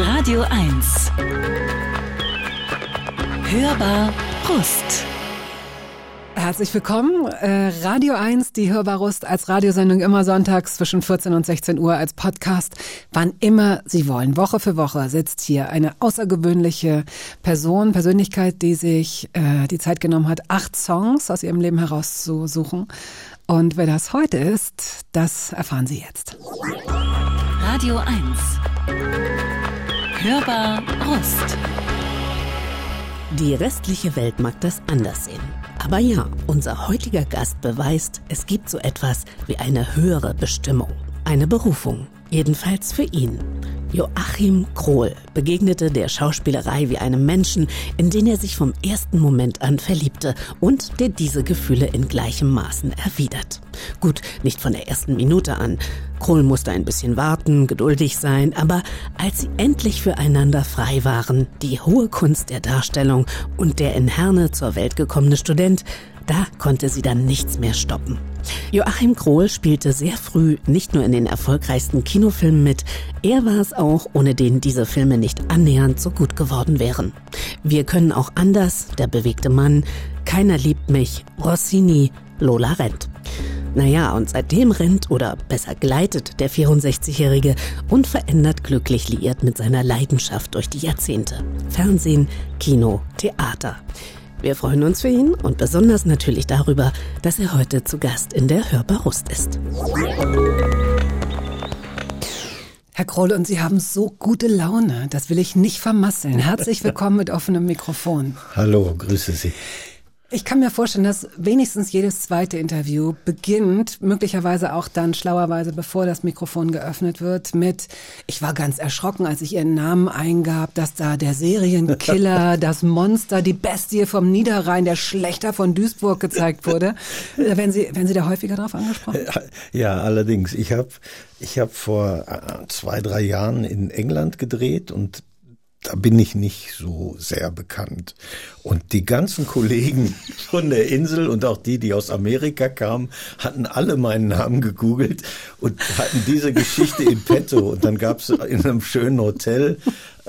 Radio 1. Hörbar Brust. Herzlich willkommen. Äh, Radio 1, die Hörbarust als Radiosendung immer sonntags zwischen 14 und 16 Uhr als Podcast, wann immer Sie wollen. Woche für Woche sitzt hier eine außergewöhnliche Person, Persönlichkeit, die sich äh, die Zeit genommen hat, acht Songs aus ihrem Leben herauszusuchen. Und wer das heute ist, das erfahren Sie jetzt. Radio 1. Hörbar Brust. Die restliche Welt mag das anders sehen. Aber ja, unser heutiger Gast beweist, es gibt so etwas wie eine höhere Bestimmung, eine Berufung, jedenfalls für ihn. Joachim Krohl begegnete der Schauspielerei wie einem Menschen, in den er sich vom ersten Moment an verliebte und der diese Gefühle in gleichem Maßen erwidert. Gut, nicht von der ersten Minute an. Krohl musste ein bisschen warten, geduldig sein, aber als sie endlich füreinander frei waren, die hohe Kunst der Darstellung und der in Herne zur Welt gekommene Student, da konnte sie dann nichts mehr stoppen. Joachim Krohl spielte sehr früh nicht nur in den erfolgreichsten Kinofilmen mit, er war es auch, ohne den diese Filme nicht annähernd so gut geworden wären. Wir können auch anders, der bewegte Mann, keiner liebt mich, Rossini, Lola rennt. Naja, und seitdem rennt oder besser gleitet der 64-Jährige unverändert glücklich liiert mit seiner Leidenschaft durch die Jahrzehnte. Fernsehen, Kino, Theater. Wir freuen uns für ihn und besonders natürlich darüber, dass er heute zu Gast in der Hörbarust ist. Herr Kroll, und Sie haben so gute Laune. Das will ich nicht vermasseln. Herzlich willkommen mit offenem Mikrofon. Hallo, grüße Sie. Ich kann mir vorstellen, dass wenigstens jedes zweite Interview beginnt, möglicherweise auch dann schlauerweise, bevor das Mikrofon geöffnet wird, mit, ich war ganz erschrocken, als ich Ihren Namen eingab, dass da der Serienkiller, das Monster, die Bestie vom Niederrhein, der Schlechter von Duisburg gezeigt wurde. Äh, werden Sie, werden Sie da häufiger drauf angesprochen? Ja, allerdings. Ich habe ich hab vor äh, zwei, drei Jahren in England gedreht und da bin ich nicht so sehr bekannt. Und die ganzen Kollegen von der Insel und auch die, die aus Amerika kamen, hatten alle meinen Namen gegoogelt und hatten diese Geschichte in petto. Und dann gab es in einem schönen Hotel,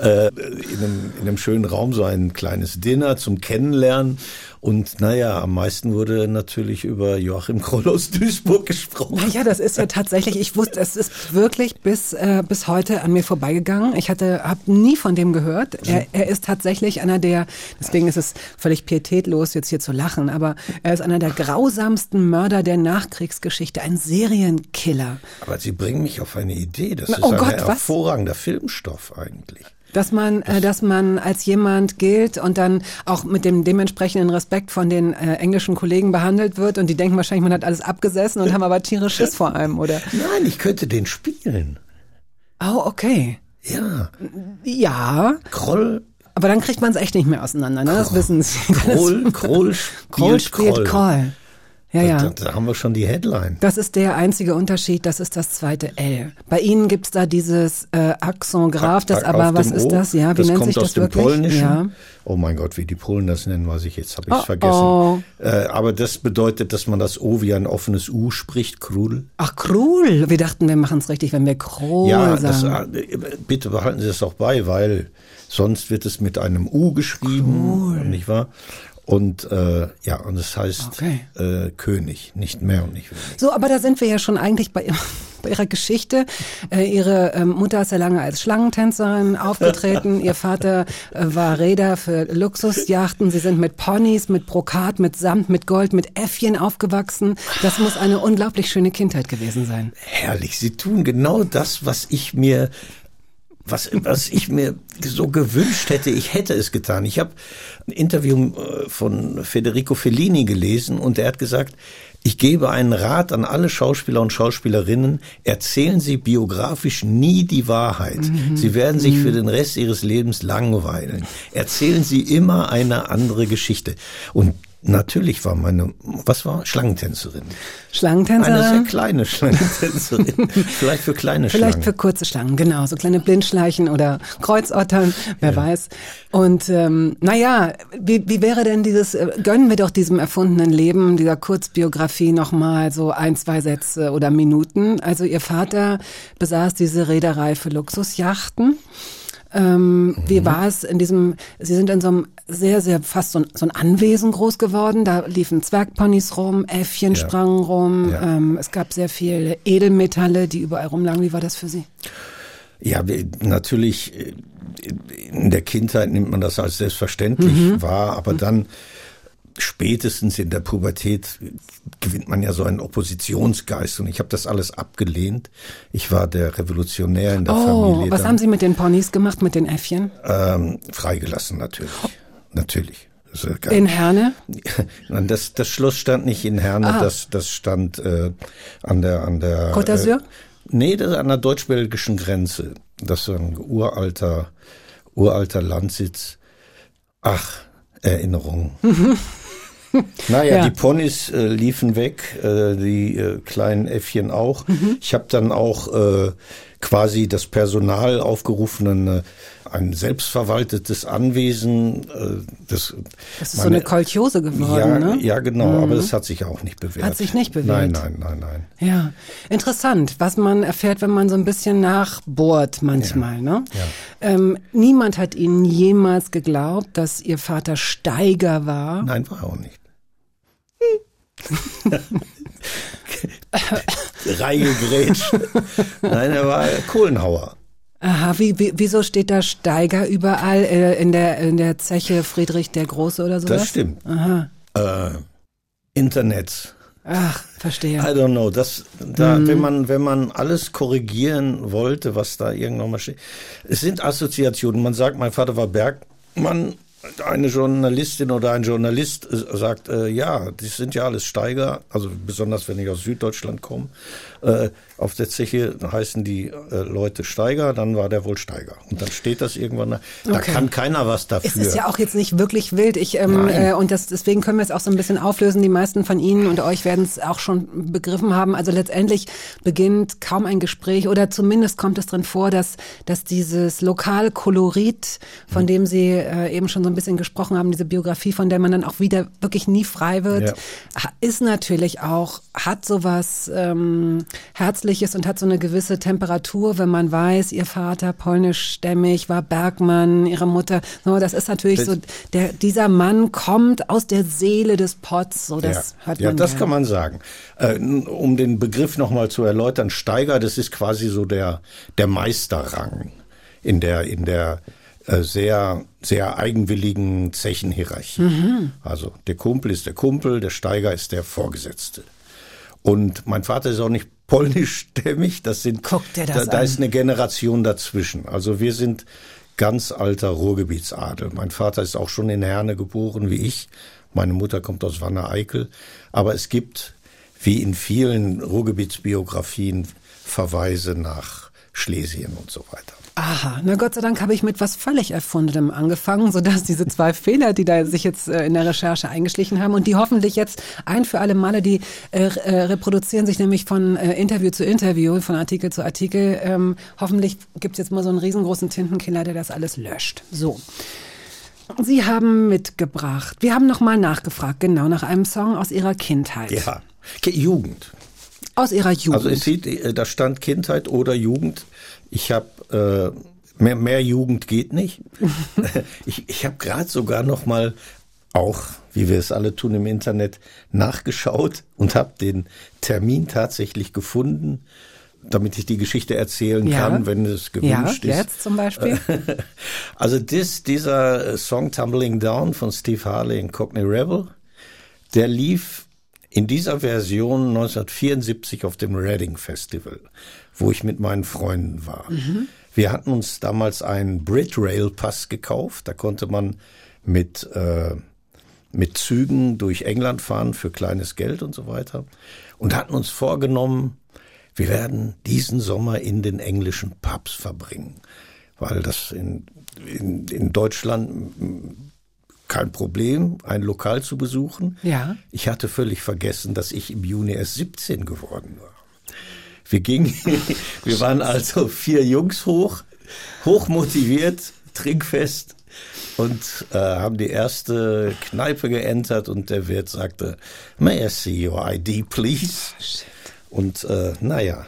äh, in, einem, in einem schönen Raum so ein kleines Dinner zum Kennenlernen. Und naja, am meisten wurde natürlich über Joachim Kroll aus Duisburg gesprochen. Naja, das ist ja tatsächlich, ich wusste, es ist wirklich bis, äh, bis heute an mir vorbeigegangen. Ich hatte, habe nie von dem gehört. Er, er ist tatsächlich einer der, deswegen ist es völlig pietätlos, jetzt hier zu lachen, aber er ist einer der grausamsten Mörder der Nachkriegsgeschichte, ein Serienkiller. Aber Sie bringen mich auf eine Idee. Das Na, ist oh ein Gott, was? hervorragender Filmstoff eigentlich. Dass man, äh, dass man als jemand gilt und dann auch mit dem dementsprechenden Respekt von den äh, englischen Kollegen behandelt wird und die denken wahrscheinlich, man hat alles abgesessen und haben aber tierisch Schiss vor einem, oder? Nein, ich könnte den spielen. Oh, okay. Ja. Ja, Kroll, aber dann kriegt man es echt nicht mehr auseinander, ne? Das wissen Sie. Kroll, Kroll spielt Kroll spielt Kroll. Kroll. Ja, Da, ja. da haben wir schon die Headline. Das ist der einzige Unterschied, das ist das zweite L. Bei Ihnen gibt's da dieses äh, Accent Graf, das aber, was dem ist O, das? Ja, wie das nennt kommt sich aus das dem wirklich? Polnischen. Ja. Oh mein Gott, wie die Polen das nennen, weiß ich jetzt, habe ich Oh, vergessen. oh. Äh, aber das bedeutet, dass man das O wie ein offenes U spricht, Krul. Ach, Krul. Wir dachten, wir machen's richtig, wenn wir Kroll ja, sagen. äh, bitte behalten Sie das auch bei, weil sonst wird es mit einem U geschrieben, nicht wahr? Und äh, ja, und es heißt Okay. äh, König, nicht mehr und nicht weniger. So, aber da sind wir ja schon eigentlich bei, bei Ihrer Geschichte. Äh, ihre ähm, Mutter ist ja lange als Schlangentänzerin aufgetreten. Ihr Vater äh, war Räder für Luxusjachten. Sie sind mit Ponys, mit Brokat, mit Samt, mit Gold, mit Äffchen aufgewachsen. Das muss eine unglaublich schöne Kindheit gewesen sein. Herrlich, Sie tun genau das, was ich mir was, was ich mir so gewünscht hätte, ich hätte es getan. Ich habe ein Interview äh, von Federico Fellini gelesen und er hat gesagt, ich gebe einen Rat an alle Schauspieler und Schauspielerinnen, erzählen Sie biografisch nie die Wahrheit. Sie werden sich für den Rest Ihres Lebens langweilen. Erzählen Sie immer eine andere Geschichte. Und natürlich war meine, was war? Schlangentänzerin. Eine sehr Schlangentänzerin? kleine Schlangentänzerin. Vielleicht für kleine Vielleicht Schlangen. für kurze Schlangen, genau, so kleine Blindschleichen oder Kreuzottern, wer weiß. Und ähm, naja, wie, wie wäre denn dieses, äh, gönnen wir doch diesem erfundenen Leben, dieser Kurzbiografie nochmal so ein, zwei Sätze oder Minuten. Also ihr Vater besaß diese Reederei für Luxusjachten. Ähm, Wie war es in diesem, Sie sind in so einem sehr, sehr fast so ein, so ein Anwesen groß geworden. Da liefen Zwergponys rum, Äffchen Ja. sprangen rum. Ja. Ähm, es gab sehr viele Edelmetalle, die überall rumlagen. Wie war das für Sie? Ja, natürlich äh, in der Kindheit nimmt man das als selbstverständlich wahr, aber dann spätestens in der Pubertät gewinnt man ja so einen Oppositionsgeist und ich habe das alles abgelehnt. Ich war der Revolutionär in der Oh, Familie. was dann, haben Sie mit den Ponys gemacht, mit den Äffchen? ähm, freigelassen natürlich. Natürlich. In Herne? Nein, das, das Schloss stand nicht in Herne, Ah. das, das stand äh, an der an der Côte d'Azur? Äh, nee, das ist an der deutsch-belgischen Grenze. Das ist ein uralter uralter Landsitz. Ach, Erinnerungen. Naja, Ja. die Ponys äh, liefen weg, äh, die äh, kleinen Äffchen auch. Mhm. Ich habe dann auch äh, quasi das Personal aufgerufen, eine, ein selbstverwaltetes Anwesen. Äh, das, Das ist so eine Kolchiose geworden, ja, ne? ja, genau, aber das hat sich auch nicht bewährt. Hat sich nicht bewährt? Nein, nein, nein, nein. Ja, interessant, was man erfährt, wenn man so ein bisschen nachbohrt manchmal. Ne? Ähm, niemand hat Ihnen jemals geglaubt, dass Ihr Vater Steiger war. Nein, war auch nicht. Reihe Grätsch. Nein, er war Kohlenhauer. Aha, wie, wie, wieso steht da Steiger überall äh, in, der, in der Zeche Friedrich der Große oder sowas? Das stimmt. Aha, Äh, Internet. ach, verstehe. I don't know. Das, da, wenn man, wenn man alles korrigieren wollte, was da irgendwann mal steht. Es sind Assoziationen. Man sagt, mein Vater war Bergmann. Eine Journalistin oder ein Journalist äh, sagt, äh, ja, das sind ja alles Steiger, also besonders wenn ich aus Süddeutschland komme. Äh, auf der Zeche heißen die äh, Leute Steiger, dann war der wohl Steiger. Und dann steht das irgendwann da. Da Okay. kann keiner was dafür. Es ist ja auch jetzt nicht wirklich wild. Ich, ähm, äh, und das, deswegen können wir es auch so ein bisschen auflösen. Die meisten von Ihnen und euch werden es auch schon begriffen haben. Also letztendlich beginnt kaum ein Gespräch oder zumindest kommt es drin vor, dass, dass dieses Lokalkolorit, von dem Sie äh, eben schon so ein bisschen gesprochen haben, diese Biografie, von der man dann auch wieder wirklich nie frei wird, Ja. ist natürlich auch, hat sowas ähm, Herzliches und hat so eine gewisse Temperatur, wenn man weiß, ihr Vater polnischstämmig war Bergmann, ihre Mutter, so, das ist natürlich Das- so, der, dieser Mann kommt aus der Seele des Pots, so, das ja, hört ja man das gern. kann man sagen. Äh, um den Begriff nochmal zu erläutern, Steiger, das ist quasi so der, der Meisterrang in der, in der äh, sehr, sehr eigenwilligen Zechenhierarchie. Mhm. Also der Kumpel ist der Kumpel, der Steiger ist der Vorgesetzte. Und mein Vater ist auch nicht polnischstämmig, das sind, Guck dir das da, da ist eine Generation dazwischen. Also wir sind ganz alter Ruhrgebietsadel. Mein Vater ist auch schon in Herne geboren, wie ich. Meine Mutter kommt aus Wanne-Eickel. Aber es gibt, wie in vielen Ruhrgebietsbiografien, Verweise nach Schlesien und so weiter. Aha, na Gott sei Dank habe ich mit was völlig Erfundenem angefangen, sodass diese zwei Fehler, die da sich jetzt äh, in der Recherche eingeschlichen haben und die hoffentlich jetzt ein für alle Male, die äh, äh, reproduzieren sich nämlich von äh, Interview zu Interview, von Artikel zu Artikel. Ähm, hoffentlich gibt es jetzt mal so einen riesengroßen Tintenkiller, der das alles löscht. So. Sie haben mitgebracht. Wir haben nochmal nachgefragt, genau, nach einem Song aus Ihrer Kindheit. Ja, Jugend. Aus Ihrer Jugend. Also es sieht, äh, da stand Kindheit oder Jugend. Ich habe äh, mehr, mehr Jugend geht nicht. ich ich habe gerade sogar noch mal auch, wie wir es alle tun im Internet, nachgeschaut und habe den Termin tatsächlich gefunden, damit ich die Geschichte erzählen Ja. kann, wenn es ja, gewünscht ist. jetzt zum Beispiel. Also dis, dieser Song Tumbling Down von Steve Harley und Cockney Rebel, der lief in dieser Version 1974 auf dem Reading Festival, wo ich mit meinen Freunden war. Wir hatten uns damals einen Brit Rail Pass gekauft, da konnte man mit äh, mit Zügen durch England fahren für kleines Geld und so weiter und hatten uns vorgenommen, wir werden diesen Sommer in den englischen Pubs verbringen, weil das in, in, in Deutschland kein Problem, ein Lokal zu besuchen. Ja. Ich hatte völlig vergessen, dass ich im Juni erst 17 geworden war. Wir gingen, wir waren also vier Jungs hoch, hoch motiviert, trinkfest und äh, haben die erste Kneipe geentert und der Wirt sagte, May I see your ID, please? Und äh, naja,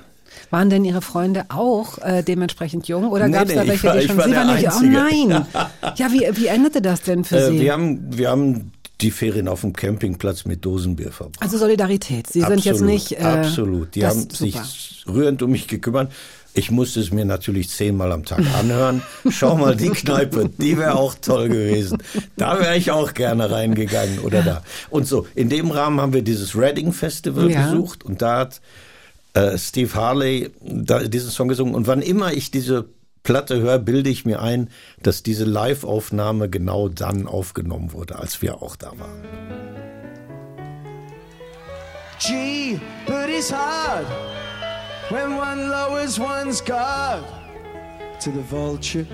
Waren denn Ihre Freunde auch äh, dementsprechend jung oder Nee, gab es da nee, welche, war- die schon war Sie waren nicht? Oh nein. Ja, wie, wie endete das denn für Äh, Sie? wir, haben, wir haben die Ferien auf dem Campingplatz mit Dosenbier verbracht. also Solidarität. Sie sind jetzt nicht. Äh, absolut. Die haben sich rührend um mich gekümmert. Ich musste es mir natürlich zehnmal am Tag anhören. Schau mal, die Kneipe, die wäre auch toll gewesen. Da wäre ich auch gerne reingegangen oder da. Und so, in dem Rahmen haben wir dieses Reading Festival Ja. besucht und da hat äh, Steve Harley da, diesen Song gesungen. Und wann immer ich diese Platte höre, bilde ich mir ein, dass diese Live-Aufnahme genau dann aufgenommen wurde, als wir auch da waren. Gee, but it's hard when one lowers one's guard to the vultures.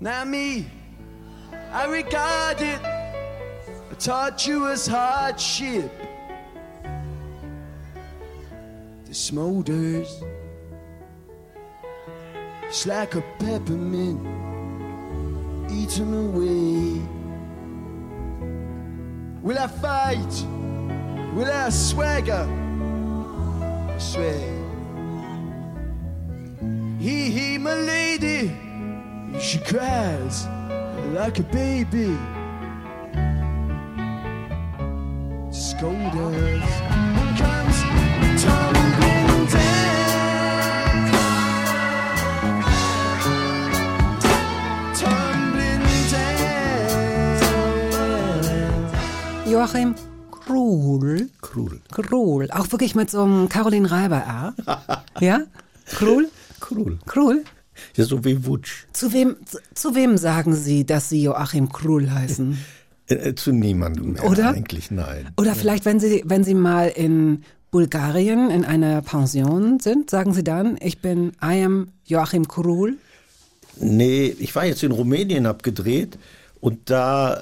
Now, me, I regard it, you as hardship. The smolders, it's like a peppermint eaten away. Will I fight? Will I swagger? I swear. He, he, my lady, she cries like a baby. Scold us. Comes Joachim Krull. Krul. Krull. Auch wirklich mit so einem Caroline Reiber R. ja? Krull? Krul. Krull? Ja, so wie Wutsch. Zu wem, zu, zu wem sagen Sie, dass Sie Joachim Krull heißen? Äh, äh, zu niemandem mehr. Oder? Eigentlich nein. Oder vielleicht, wenn Sie, wenn Sie mal in Bulgarien in einer Pension sind, sagen Sie dann, ich bin I am Joachim Krull. Nee, ich war jetzt in Rumänien, hab gedreht und da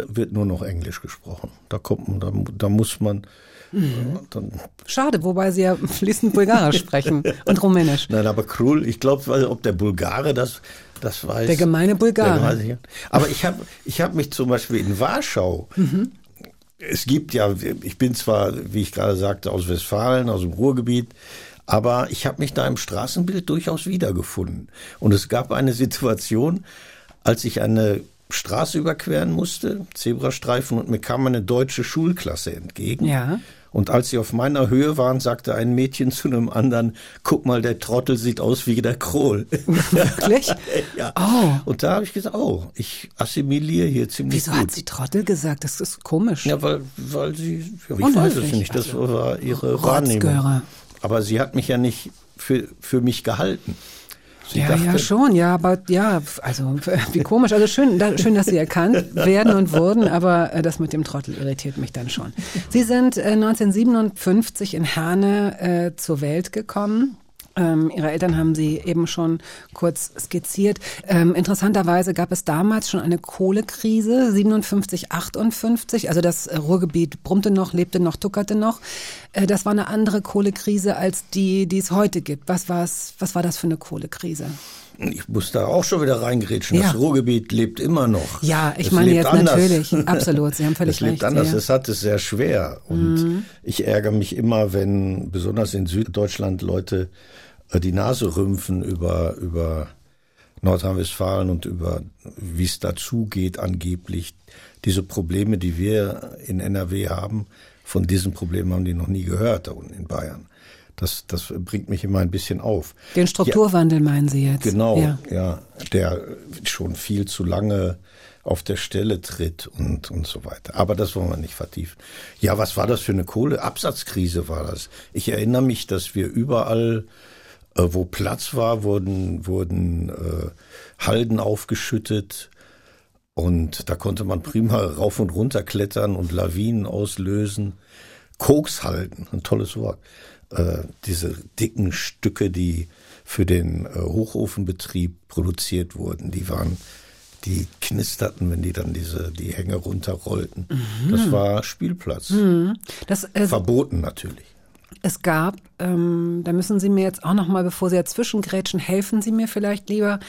äh, wird nur noch Englisch gesprochen. Da kommt man, da, da muss man. Mhm. Dann, Schade, wobei Sie ja fließend Bulgarisch sprechen und Rumänisch. nein, aber Krul, ich glaube, ob der Bulgare das, das weiß. Der gemeine Bulgare. Der. Aber ich habe ich hab mich zum Beispiel in Warschau. Mhm. Es gibt ja, ich bin zwar, wie ich gerade sagte, aus Westfalen, aus dem Ruhrgebiet, aber ich habe mich da im Straßenbild durchaus wiedergefunden. Und es gab eine Situation, als ich eine Straße überqueren musste, Zebrastreifen, und mir kam eine deutsche Schulklasse entgegen. Ja. Und als sie auf meiner Höhe waren, sagte ein Mädchen zu einem anderen, guck mal, der Trottel sieht aus wie der Krohl. Wirklich? ja. Oh. Und da habe ich gesagt, oh, ich assimiliere hier ziemlich Wieso gut. hat sie Trottel gesagt? Das ist komisch. Ja, weil, weil sie, ja, ich Unhöflich. weiß es nicht, das war ihre Rotzgöre. Wahrnehmung. Aber sie hat mich ja nicht für, für mich gehalten. Sie ja, dachte, ja, schon, ja, aber ja, also wie komisch. Also schön, da, schön, dass Sie erkannt werden und wurden, aber äh, das mit dem Trottel irritiert mich dann schon. Sie sind äh, 1957 in Herne äh, zur Welt gekommen. Ähm, Ihre Eltern haben Sie eben schon kurz skizziert. Ähm, interessanterweise gab es damals schon eine Kohlekrise, 57, 58. Also das äh, Ruhrgebiet brummte noch, lebte noch, tuckerte noch. Äh, das war eine andere Kohlekrise als die, die es heute gibt. Was, war's, was war das für eine Kohlekrise? Ich muss da auch schon wieder reingrätschen. Ja. Das Ruhrgebiet lebt immer noch. Ja, ich Es meine lebt jetzt anders. natürlich, absolut, Sie haben völlig es lebt recht, anders. ja. Mhm. Es hat es sehr schwer. Und ich ärgere mich immer, wenn besonders in Süddeutschland Leute die Nase rümpfen über, über Nordrhein-Westfalen und über, wie es dazugeht angeblich. Diese Probleme, die wir in NRW haben, von diesen Problemen haben die noch nie gehört da unten in Bayern. Das, das bringt mich immer ein bisschen auf. Den Strukturwandel meinen Sie jetzt? Genau, Ja. ja. der schon viel zu lange auf der Stelle tritt und, und so weiter. Aber das wollen wir nicht vertiefen. Ja, was war das für eine Kohle? Absatzkrise war das. Ich erinnere mich, dass wir überall, äh, wo Platz war, wurden, wurden äh, Halden aufgeschüttet. Und da konnte man prima rauf und runter klettern und Lawinen auslösen. Kokshalden, ein tolles Wort. Äh, diese dicken Stücke, die für den äh, Hochofenbetrieb produziert wurden, die waren, die knisterten, wenn die dann diese, die Hänge runterrollten. Das war Spielplatz. Das, äh, Verboten natürlich. Es gab, ähm, da müssen Sie mir jetzt auch noch mal, bevor Sie dazwischen grätschen, helfen Sie mir vielleicht lieber.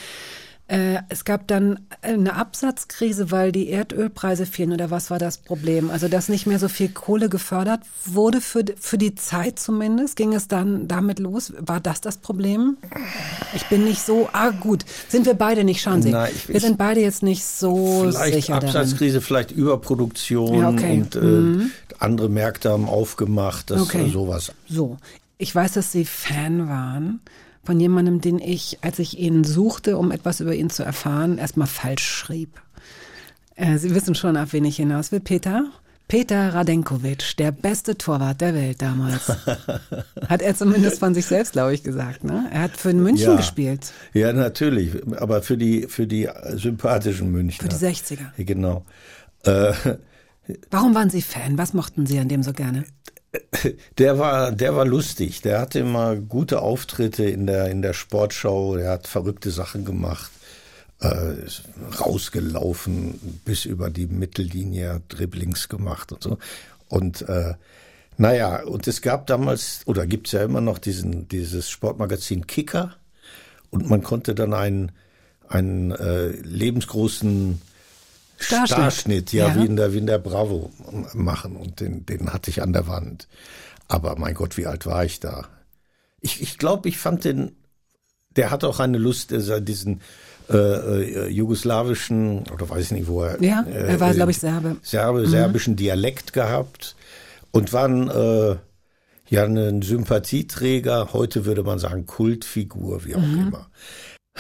Äh, es gab dann eine Absatzkrise, weil die Erdölpreise fielen oder was war das Problem? Also dass nicht mehr so viel Kohle gefördert wurde für, für die Zeit zumindest. Ging es dann damit los? War das das Problem? Ich bin nicht so, ah gut, sind wir beide nicht, schauen Sie. Nein, ich- wir sind beide jetzt nicht so Vielleicht sicher darin. Absatzkrise, vielleicht Überproduktion Ja, okay. und äh, andere Märkte haben aufgemacht, das Okay. äh, sowas. So, ich weiß, dass Sie Fan waren von jemandem, den ich, als ich ihn suchte, um etwas über ihn zu erfahren, erstmal falsch schrieb. Äh, Sie wissen schon, auf wen ich hinaus will. Peter? Peter Radenkovic, der beste Torwart der Welt damals. Hat er zumindest von sich selbst, glaube ich, gesagt. Ne? Er hat für München Ja. gespielt. Ja, natürlich, aber für die für die äh, sympathischen Münchner. Für die 60er. Ja, Genau. Äh, Warum waren Sie Fan? Was mochten Sie an dem so gerne? Der war, der war lustig. Der hatte immer gute Auftritte in der, in der Sportschau. Der hat verrückte Sachen gemacht. Äh, rausgelaufen bis über die Mittellinie, Dribblings gemacht und so. Und äh, naja, und es gab damals, oder gibt's ja immer noch diesen, dieses Sportmagazin Kicker. Und man konnte dann einen, einen äh, lebensgroßen Starschnitt. Starschnitt, ja, Ja. Wie, in der, wie in der Bravo machen. Und den, den hatte ich an der Wand. Aber mein Gott, wie alt war ich da? Ich, ich glaube, ich fand den, der hat auch eine Lust, äh, diesen äh, äh, jugoslawischen, oder weiß ich nicht, wo er. Ja, äh, er war, äh, glaube ich, Serbe. Serbe, serbischen Dialekt gehabt und war ein, äh, ja ein Sympathieträger, heute würde man sagen Kultfigur, wie auch immer.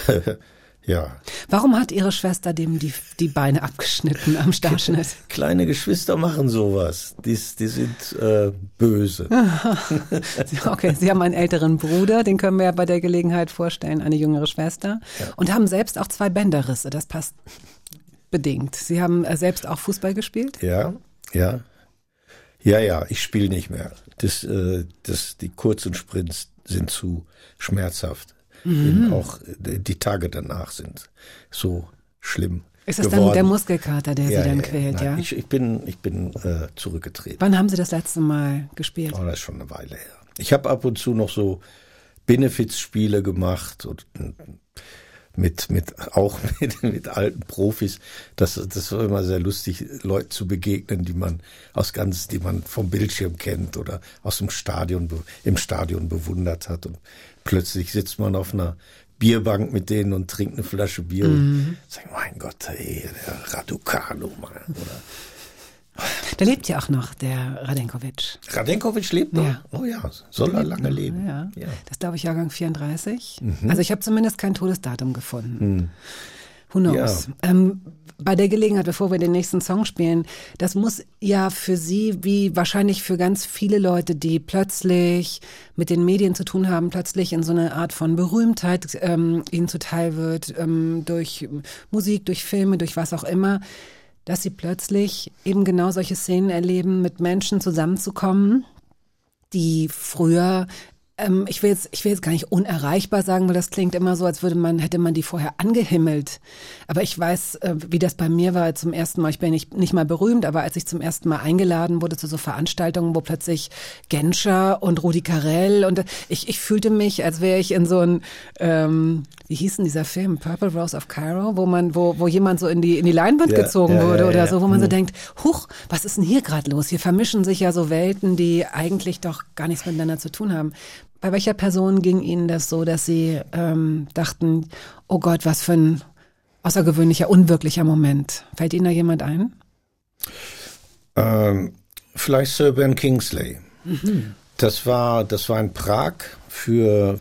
ja, Warum hat Ihre Schwester dem die, die Beine abgeschnitten am Starschnitt? kleine Geschwister machen sowas. Die, die sind äh, böse. Okay, Sie haben einen älteren Bruder, den können wir ja bei der Gelegenheit vorstellen, eine jüngere Schwester. Und haben selbst auch zwei Bänderrisse, das passt bedingt. Sie haben äh, selbst auch Fußball gespielt? Ja, ja. Ja, ja, ich spiele nicht mehr. Das, äh, das, die kurzen Sprints sind zu schmerzhaft. Mhm. Auch äh, die Tage danach sind so schlimm. Ist das geworden. dann der Muskelkater, der Sie dann quält, nein, ja? Ich, ich bin, ich bin äh, zurückgetreten. Wann haben Sie das letzte Mal gespielt? Oh, das ist schon eine Weile her. Ich habe ab und zu noch so Benefizspiele gemacht und äh, mit, mit, auch mit, mit alten Profis. Das, das war immer sehr lustig, Leuten zu begegnen, die man aus ganz, die man vom Bildschirm kennt oder aus dem Stadion, im Stadion bewundert hat. Und plötzlich sitzt man auf einer Bierbank mit denen und trinkt eine Flasche Bier und sagt, mein Gott, ey, der Raducano, Mann. Oder Der lebt ja auch noch, der Radenkovic. Radenkovic lebt noch? Ja. Oh ja, soll er lange leben. Ja, ja. das glaube ich, Jahrgang 34. Mhm. Also ich habe zumindest kein Todesdatum gefunden. Who knows? Ja. Ähm, bei der Gelegenheit, bevor wir den nächsten Song spielen, das muss ja für Sie, wie wahrscheinlich für ganz viele Leute, die plötzlich mit den Medien zu tun haben, plötzlich in so eine Art von Berühmtheit ähm, ihnen zuteil wird, ähm, durch Musik, durch Filme, durch was auch immer, dass sie plötzlich eben genau solche Szenen erleben, mit Menschen zusammenzukommen, die früher ähm, ich will jetzt ich will jetzt gar nicht unerreichbar sagen, weil das klingt immer so, als würde man hätte man die vorher angehimmelt. Aber ich weiß, äh, wie das bei mir war zum ersten Mal. Ich bin nicht nicht mal berühmt, aber als ich zum ersten Mal eingeladen wurde zu so Veranstaltungen, wo plötzlich Genscher und Rudi Carell und äh, ich ich fühlte mich, als wäre ich in so ein ähm, wie hieß denn dieser Film Purple Rose of Cairo, wo man wo wo jemand so in die in die Leinwand Ja, gezogen ja, wurde ja, oder so, wo man so Mhm. denkt, huch, was ist denn hier gerade los? Hier vermischen sich ja so Welten, die eigentlich doch gar nichts miteinander zu tun haben. Bei welcher Person ging Ihnen das so, dass Sie ähm, dachten, oh Gott, was für ein außergewöhnlicher, unwirklicher Moment? Fällt Ihnen da jemand ein? Ähm, vielleicht Sir Ben Kingsley. Das war, das war in Prag für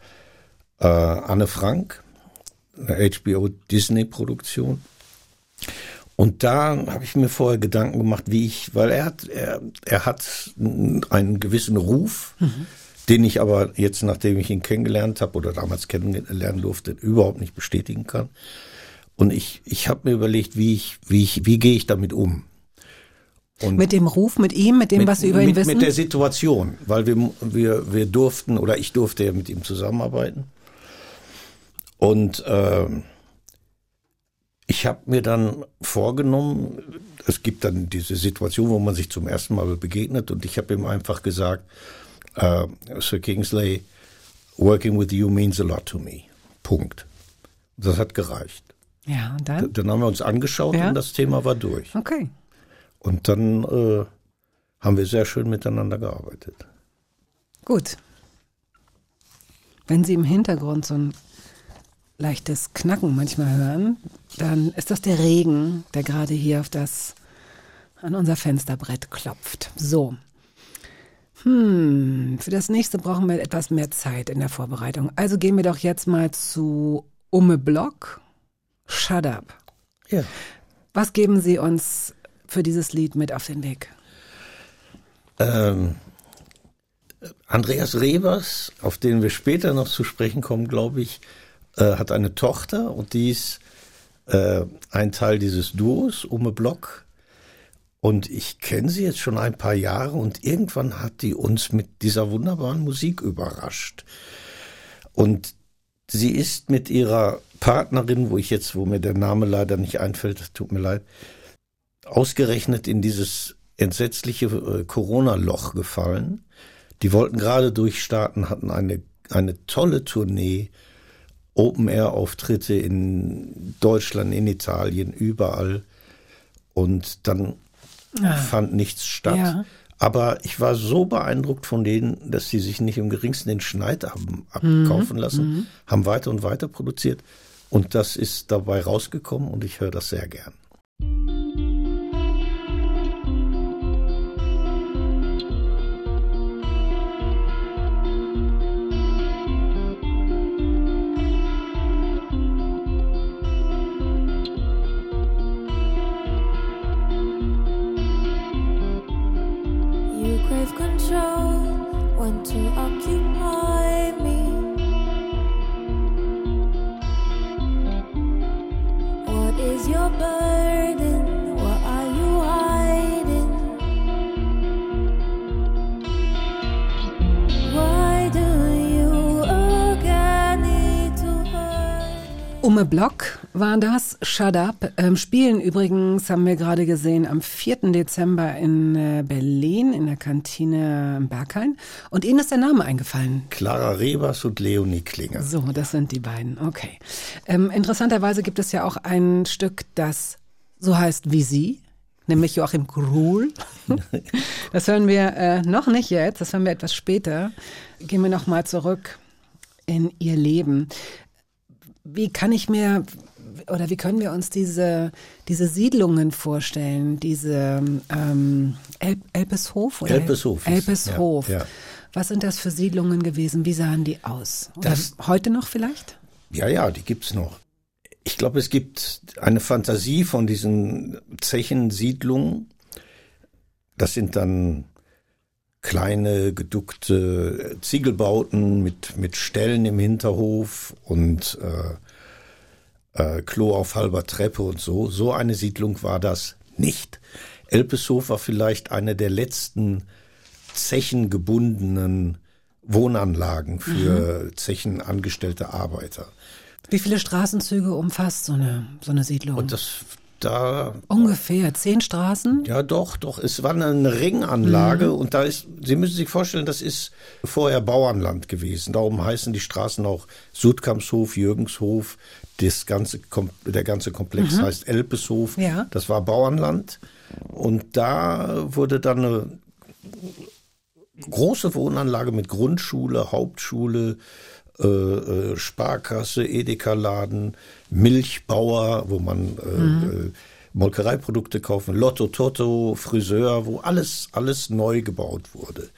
äh, Anne Frank, eine HBO Disney Produktion. Und da habe ich mir vorher Gedanken gemacht, wie ich, weil er hat, er, er hat einen gewissen Ruf, den ich aber jetzt, nachdem ich ihn kennengelernt habe oder damals kennenlernen durfte, überhaupt nicht bestätigen kann. Und ich, ich habe mir überlegt, wie ich, wie ich, wie gehe ich damit um? Und Mit dem Ruf, mit ihm, mit dem, was Sie über ihn mit, wissen? Mit der Situation, weil wir, wir, wir durften, oder ich durfte ja mit ihm zusammenarbeiten. Und ähm, ich habe mir dann vorgenommen, es gibt dann diese Situation, wo man sich zum ersten Mal begegnet und ich habe ihm einfach gesagt, äh, Sir Kingsley, working with you means a lot to me. Punkt. Das hat gereicht. Ja, und dann? Dann haben wir uns angeschaut Ja. und das Thema war durch. Okay. Und dann äh, haben wir sehr schön miteinander gearbeitet. Gut. Wenn Sie im Hintergrund so ein leichtes Knacken manchmal hören, dann ist das der Regen, der gerade hier auf das, an unser Fensterbrett klopft. So. Hm, für das nächste brauchen wir etwas mehr Zeit in der Vorbereitung. Also gehen wir doch jetzt mal zu Umme Block. Shut up. Ja. Was geben Sie uns für dieses Lied mit auf den Weg? Ähm, Andreas Rebers, auf den wir später noch zu sprechen kommen, glaube ich, äh, hat eine Tochter und die ist äh, ein Teil dieses Duos, Ume Block. Und ich kenne sie jetzt schon ein paar Jahre und irgendwann hat die uns mit dieser wunderbaren Musik überrascht. Und sie ist mit ihrer Partnerin, wo ich jetzt, wo mir der Name leider nicht einfällt, tut mir leid, ausgerechnet in dieses entsetzliche äh, Corona-Loch gefallen. Die wollten gerade durchstarten, hatten eine, eine tolle Tournee, Open-Air-Auftritte in Deutschland, in Italien, überall. Und dann fand nichts statt. Ja. Aber ich war so beeindruckt von denen, dass sie sich nicht im geringsten den Schneid haben abkaufen lassen, haben weiter und weiter produziert. Und das ist dabei rausgekommen und ich höre das sehr gern. Control, to occupy Umme Block war das, Shut Up. Ähm, spielen übrigens, haben wir gerade gesehen, am 4. Dezember in äh, Berlin in der Kantine Berghain. Und Ihnen ist der Name eingefallen. Clara Rebers und Leonie Klinger. So, das sind die beiden. Okay. Ähm, interessanterweise gibt es ja auch ein Stück, das so heißt wie Sie, nämlich Joachim Gruhl. Das hören wir äh, noch nicht jetzt, das hören wir etwas später. Gehen wir nochmal zurück in Ihr Leben. Wie kann ich mir oder wie können wir uns diese, diese Siedlungen vorstellen, diese ähm, El Elpeshof? Oder Elpeshof Elpeshof. ja, ja. Was sind das für Siedlungen gewesen? Wie sahen die aus? Oder Das- heute noch vielleicht? Ja, ja, die gibt's noch. Ich glaube, es gibt eine Fantasie von diesen Zechensiedlungen. Das sind dann kleine, geduckte Ziegelbauten mit, mit Ställen im Hinterhof und äh, äh, Klo auf halber Treppe und so. So eine Siedlung war das nicht. Elpeshof war vielleicht eine der letzten zechengebundenen Wohnanlagen für zechenangestellte Arbeiter. Wie viele Straßenzüge umfasst so eine, so eine Siedlung? Und das da Ungefähr zehn Straßen? ja doch, doch, es war eine Ringanlage und da ist, Sie müssen sich vorstellen, das ist vorher Bauernland gewesen. Darum heißen die Straßen auch Sudkampshof, Jürgenshof, das ganze, der ganze Komplex heißt Elpeshof. Ja. Das war Bauernland und da wurde dann eine große Wohnanlage mit Grundschule, Hauptschule, äh, äh, Sparkasse, Edeka-Laden, Milchbauer, wo man äh, äh, Molkereiprodukte kaufen, Lotto, Toto, Friseur, wo alles, alles neu gebaut wurde.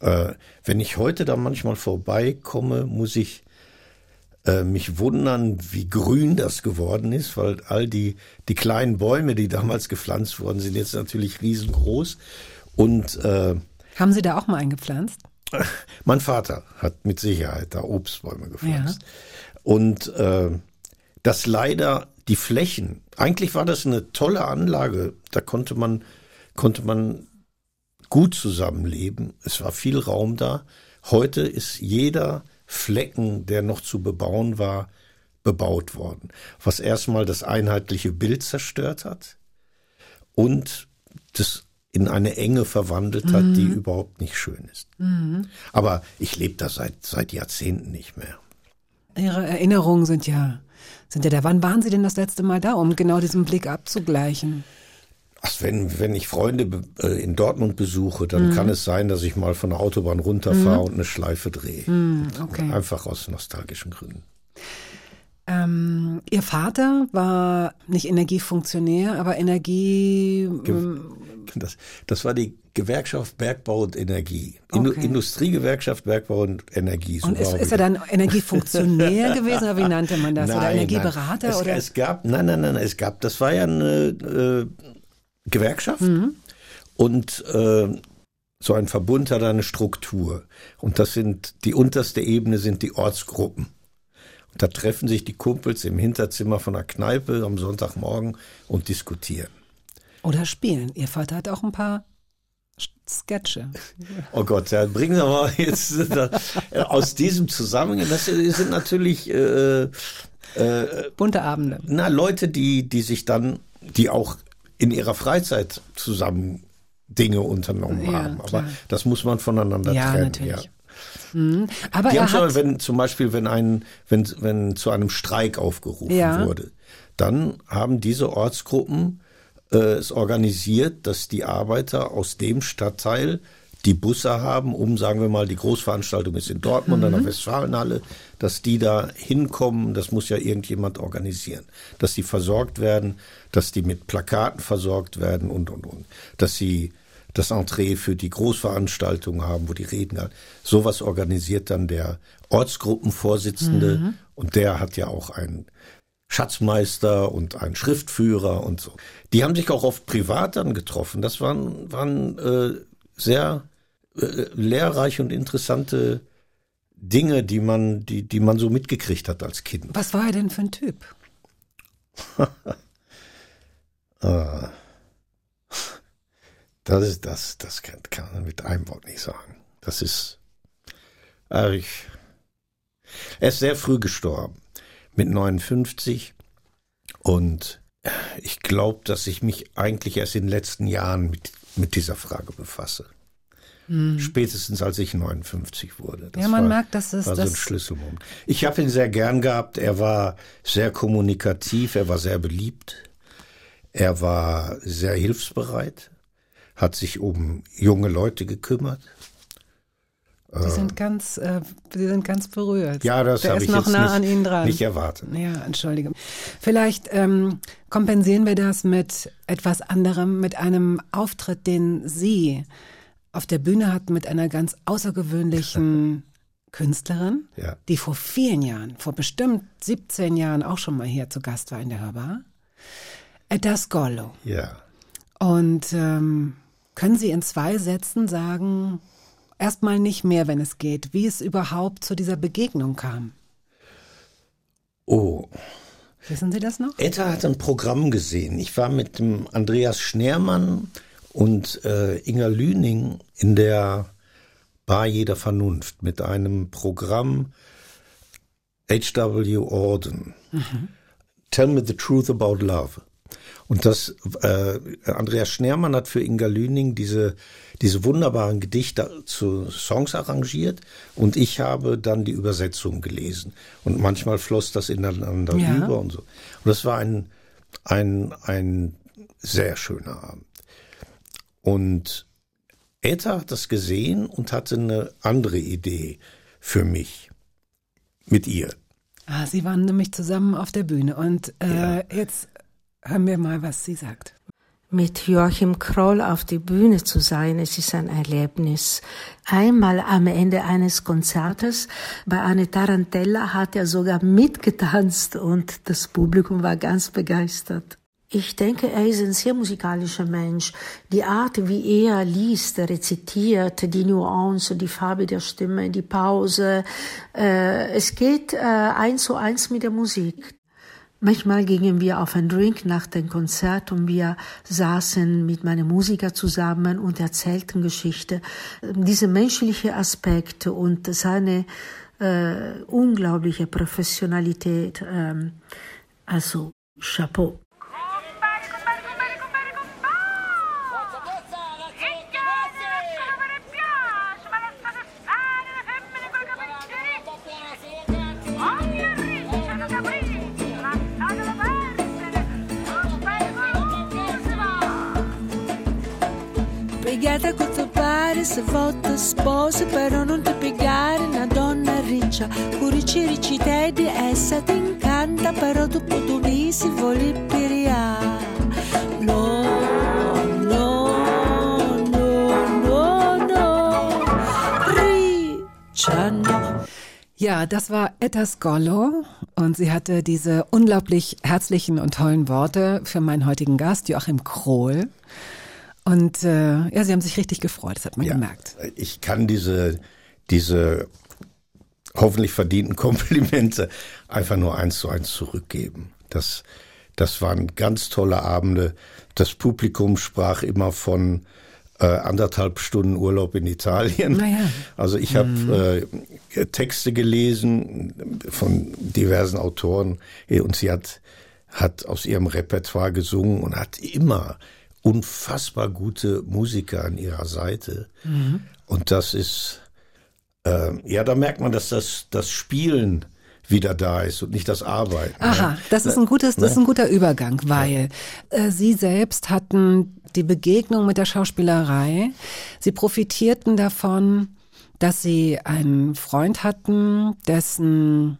Äh, wenn ich heute da manchmal vorbeikomme, muss ich äh, mich wundern, wie grün das geworden ist, weil all die, die kleinen Bäume, die damals gepflanzt wurden, sind jetzt natürlich riesengroß. Und äh, Haben Sie da auch mal eingepflanzt? mein Vater hat mit Sicherheit da Obstbäume gepflanzt. Und äh, dass leider die Flächen, eigentlich war das eine tolle Anlage, da konnte man, konnte man gut zusammenleben. Es war viel Raum da. Heute ist jeder Flecken, der noch zu bebauen war, bebaut worden. Was erstmal das einheitliche Bild zerstört hat und das in eine Enge verwandelt hat, die überhaupt nicht schön ist. Aber ich lebe da seit, seit Jahrzehnten nicht mehr. Ihre Erinnerungen sind ja, sind ja da. Wann waren Sie denn das letzte Mal da, um genau diesen Blick abzugleichen? Ach, wenn, wenn ich Freunde äh, in Dortmund besuche, dann kann es sein, dass ich mal von der Autobahn runterfahre und eine Schleife drehe. okay. Einfach aus nostalgischen Gründen. Ähm, Ihr Vater war nicht Energiefunktionär, aber Energie. ähm, Das, das war die Gewerkschaft Bergbau und Energie. Okay. Industriegewerkschaft Bergbau und Energie. So und ist, ist er dann Energiefunktionär gewesen oder wie nannte man das? oder Nein, Energieberater? nein. Es, oder? es gab, nein, nein, nein, es gab, das war ja eine äh, Gewerkschaft Mhm. und äh, so ein Verbund hat eine Struktur. Und das sind, die unterste Ebene sind die Ortsgruppen. Und da treffen sich die Kumpels im Hinterzimmer von der Kneipe am Sonntagmorgen und diskutieren. Oder spielen. Ihr Vater hat auch ein paar Sketche. Oh Gott, ja, bringen Sie mal jetzt äh, aus diesem Zusammenhang, das sind natürlich äh, äh, Bunte Abende. Na, Leute, die, die sich dann, die auch in ihrer Freizeit zusammen Dinge unternommen Ja, haben. Aber klar. das muss man voneinander Ja, trennen. natürlich. Ja. Mhm. Aber Die haben schon, wenn zum Beispiel, wenn ein, wenn, wenn zu einem Streik aufgerufen Ja. wurde, dann haben diese Ortsgruppen äh, es organisiert, dass die Arbeiter aus dem Stadtteil die Busse haben, um, sagen wir mal, die Großveranstaltung ist in Dortmund, an der Westfalenhalle, dass die da hinkommen, das muss ja irgendjemand organisieren. Dass die versorgt werden, dass die mit Plakaten versorgt werden und, und, und. Dass sie das Entree für die Großveranstaltung haben, wo die Reden halt. Sowas organisiert dann der Ortsgruppenvorsitzende und der hat ja auch einen Schatzmeister und einen Schriftführer und so. Die haben sich auch oft privat dann getroffen. Das waren, waren äh, sehr äh, lehrreiche und interessante Dinge, die man, die, die man so mitgekriegt hat als Kind. was war er denn für ein Typ? Das ist das, das kann, kann man mit einem Wort nicht sagen. Das ist, äh, ich, er ist sehr früh gestorben, mit 59 und ich glaube, dass ich mich eigentlich erst in den letzten Jahren mit, mit dieser Frage befasse. Spätestens als ich 59 wurde. Das Ja, man war, merkt, dass es- war so ein Schlüsselmoment. Ich habe ihn sehr gern gehabt. Er war sehr kommunikativ, er war sehr beliebt. Er war sehr hilfsbereit, hat sich um junge Leute gekümmert. Sie sind ganz, äh, Sie sind ganz berührt. Ja, das habe ist ich noch jetzt nah nicht, an Ihnen dran. nicht erwartet. Ja, entschuldige. Vielleicht ähm, kompensieren wir das mit etwas anderem, mit einem Auftritt, den Sie auf der Bühne hatten mit einer ganz außergewöhnlichen Künstlerin, Ja. die vor vielen Jahren, vor bestimmt 17 Jahren auch schon mal hier zu Gast war in der Hörbar. Edda Skollo. Ja. Und ähm, können Sie in zwei Sätzen sagen, erstmal nicht mehr, wenn es geht, wie es überhaupt zu dieser Begegnung kam? Oh, Wissen Sie das noch? Etta hat ein Programm gesehen. Ich war mit dem Andreas Schnermann und äh, Inga Lüning in der Bar jeder Vernunft mit einem Programm H.W. Auden. Tell me the truth about love. Und das äh, Andreas Schnermann hat für Inga Lüning diese diese wunderbaren Gedichte zu Songs arrangiert und ich habe dann die Übersetzung gelesen und manchmal floss das ineinander Ja. über und so. Und das war ein ein ein sehr schöner Abend. Und Etta hat das gesehen und hatte eine andere Idee für mich mit ihr. Ah, Sie waren nämlich zusammen auf der Bühne und äh, jetzt hören wir mal, was sie sagt. Mit Joachim Kroll auf die Bühne zu sein, es ist ein Erlebnis. Einmal am Ende eines Konzertes bei einer Tarantella hat er sogar mitgetanzt und das Publikum war ganz begeistert. Ich denke, er ist ein sehr musikalischer Mensch. Die Art, wie er liest, rezitiert, die Nuance, die Farbe der Stimme, die Pause, äh, es geht äh, eins zu eins mit der Musik. Manchmal gingen wir auf ein Drink nach dem Konzert und wir saßen mit meinem Musiker zusammen und erzählten Geschichte. Diese menschliche Aspekt und seine äh, unglaubliche Professionalität, ähm, also Chapeau. Piegata col tuo pare se volta sposa però non ti piegare. Una donna riccia curici ricci teddy essa ti incanta però dopo due mesi vuole piriare no Ja, das war Etta Skollo und sie hatte diese unglaublich herzlichen und tollen Worte für meinen heutigen Gast, Joachim Krohl. Und äh, ja, sie haben sich richtig gefreut, das hat man Ja, gemerkt. Ich kann diese, diese hoffentlich verdienten Komplimente einfach nur eins zu eins zurückgeben. Das, das waren ganz tolle Abende. Das Publikum sprach immer von äh, anderthalb Stunden Urlaub in Italien. Naja. Also ich habe äh, Texte gelesen von diversen Autoren und sie hat, hat aus ihrem Repertoire gesungen und hat immer unfassbar gute Musiker an ihrer Seite. Und das ist, äh, ja, da merkt man, dass das, das Spielen wieder da ist und nicht das Arbeiten. Aha, ne? das ist ein gutes, das ist ein guter Übergang, weil äh, Sie selbst hatten die Begegnung mit der Schauspielerei. Sie profitierten davon, dass Sie einen Freund hatten, dessen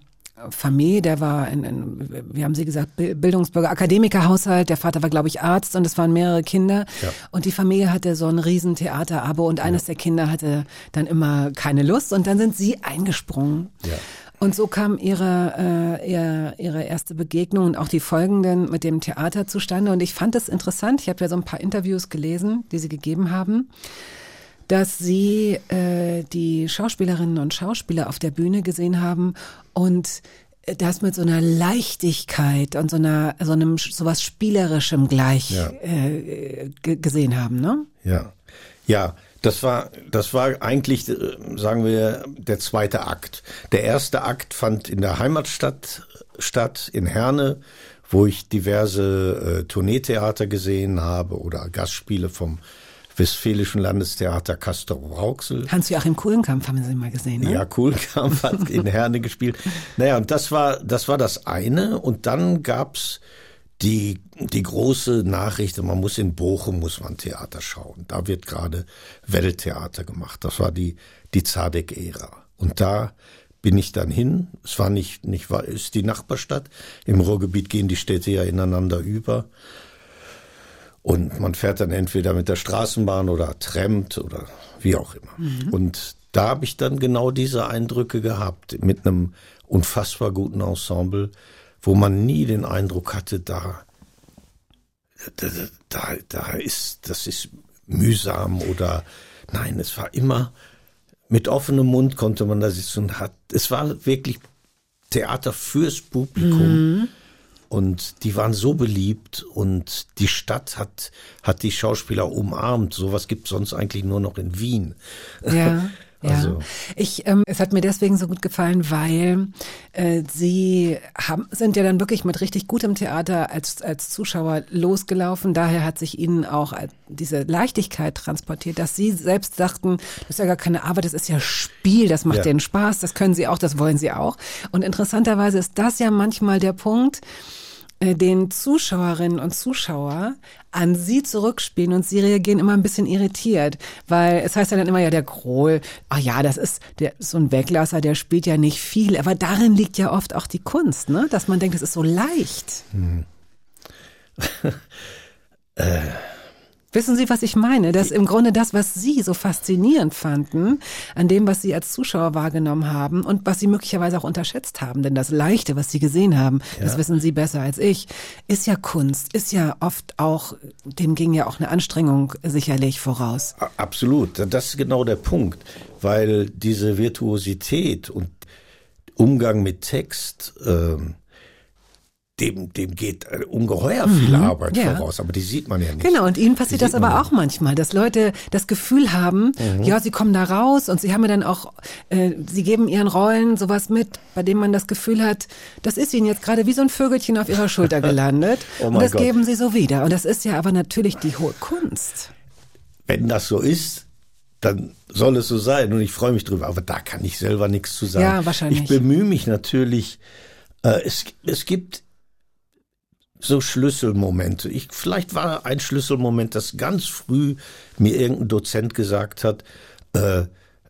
Familie, der war in, in wie haben Sie gesagt, Bi- Bildungsbürger, Akademikerhaushalt. Der Vater war, glaube ich, Arzt und es waren mehrere Kinder. Ja. Und die Familie hatte so ein riesen Theaterabo und eines der Kinder hatte dann immer keine Lust und dann sind Sie eingesprungen. Ja. Und so kam ihre, äh, ihr, ihre erste Begegnung und auch die folgenden mit dem Theater zustande. Und ich fand es interessant, ich habe ja so ein paar Interviews gelesen, die sie gegeben haben, dass sie äh, die Schauspielerinnen und Schauspieler auf der Bühne gesehen haben und das mit so einer Leichtigkeit und so einer so einem sowas spielerischem gleich Ja. äh, ge- gesehen haben, ne? Ja, ja, das war, das war eigentlich, äh, sagen wir, der zweite Akt. Der erste Akt fand in der Heimatstadt statt, in Herne, wo ich diverse äh, Tourneetheater gesehen habe oder Gastspiele vom Westfälischen Landestheater Castor-Rauxel. Hans-Joachim Kuhlenkampf haben Sie mal gesehen, ne? Ja, cool, Kampf hat in Herne gespielt. Naja, und das war, das war das eine. Und dann gab's die, die große Nachricht, man muss in Bochum, muss man Theater schauen. Da wird gerade Welttheater gemacht. Das war die, die Zadek-Ära. Und da bin ich dann hin. Es war nicht, nicht, war, ist die Nachbarstadt. Im Ruhrgebiet gehen die Städte ja ineinander über. Und man fährt dann entweder mit der Straßenbahn oder trampt oder wie auch immer. Und da habe ich dann genau diese Eindrücke gehabt mit einem unfassbar guten Ensemble, wo man nie den Eindruck hatte, da, da, da, da ist, das ist mühsam oder nein, es war immer mit offenem Mund konnte man da sitzen und hat, es war wirklich Theater fürs Publikum. Und die waren so beliebt und die Stadt hat, hat die Schauspieler umarmt. Sowas gibt sonst eigentlich nur noch in Wien. Ja. Ja, Also- ich, ähm, es hat mir deswegen so gut gefallen, weil äh, sie haben, sind ja dann wirklich mit richtig gutem Theater als, als Zuschauer losgelaufen. Daher hat sich ihnen auch äh, diese Leichtigkeit transportiert, dass sie selbst dachten, das ist ja gar keine Arbeit, das ist ja Spiel, das macht Ja. denen Spaß, das können sie auch, das wollen sie auch. Und interessanterweise ist das ja manchmal der Punkt, den Zuschauerinnen und Zuschauer an sie zurückspielen und sie reagieren immer ein bisschen irritiert, weil es heißt ja dann immer ja der Krohl, ach ja, das ist der so ein Weglasser, der spielt ja nicht viel, aber darin liegt ja oft auch die Kunst, ne, dass man denkt, es ist so leicht. Wissen Sie, was ich meine? Dass im Grunde das, was Sie so faszinierend fanden, an dem, was Sie als Zuschauer wahrgenommen haben und was Sie möglicherweise auch unterschätzt haben, denn das Leichte, was Sie gesehen haben, das wissen Sie besser als ich, ist ja Kunst, ist ja oft auch, dem ging ja auch eine Anstrengung sicherlich voraus. Absolut, das ist genau der Punkt, weil diese Virtuosität und Umgang mit Text, ähm, dem, dem geht äh, ungeheuer viel Arbeit ja. voraus, aber die sieht man ja nicht. Genau, und ihnen passiert das aber auch manchmal, dass Leute das Gefühl haben, ja, sie kommen da raus und sie haben ja dann auch, äh, sie geben ihren Rollen sowas mit, bei dem man das Gefühl hat, das ist ihnen jetzt gerade wie so ein Vögelchen auf ihrer Schulter gelandet Oh und das Gott. geben sie so wieder. Und das ist ja aber natürlich die hohe Kunst. Wenn das so ist, dann soll es so sein und ich freue mich drüber, aber da kann ich selber nichts zu sagen. Ja, wahrscheinlich. Ich bemühe mich natürlich, äh, es, es gibt so Schlüsselmomente. Ich, vielleicht war ein Schlüsselmoment, dass ganz früh mir irgendein Dozent gesagt hat, äh,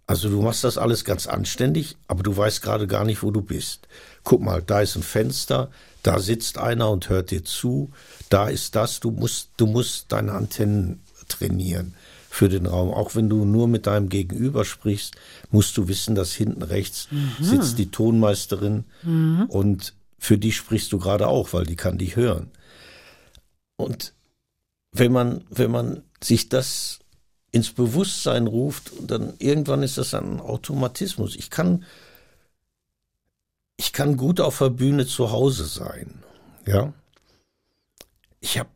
also du machst das alles ganz anständig, aber du weißt gerade gar nicht, wo du bist. Guck mal, da ist ein Fenster, da sitzt einer und hört dir zu, da ist das, du musst, du musst deine Antennen trainieren für den Raum. Auch wenn du nur mit deinem Gegenüber sprichst, musst du wissen, dass hinten rechts sitzt die Tonmeisterin und für die sprichst du gerade auch, weil die kann dich hören. Und wenn man, wenn man sich das ins Bewusstsein ruft, dann irgendwann ist das ein Automatismus. Ich kann, ich kann gut auf der Bühne zu Hause sein. Ja. Ich habe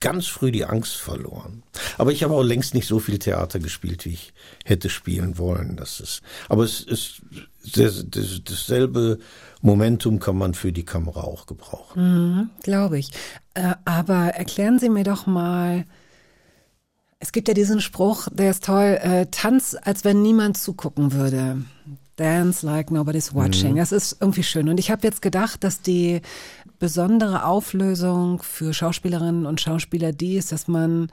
ganz früh die Angst verloren. Aber ich habe auch längst nicht so viel Theater gespielt, wie ich hätte spielen wollen. Das ist, aber es ist das, das, dasselbe Momentum kann man für die Kamera auch gebrauchen. Mhm, Glaube ich. Äh, aber erklären Sie mir doch mal, es gibt ja diesen Spruch, der ist toll, äh, tanz, als wenn niemand zugucken würde. Dance like nobody's watching. Das ist irgendwie schön. Und ich habe jetzt gedacht, dass die besondere Auflösung für Schauspielerinnen und Schauspieler die ist, dass man,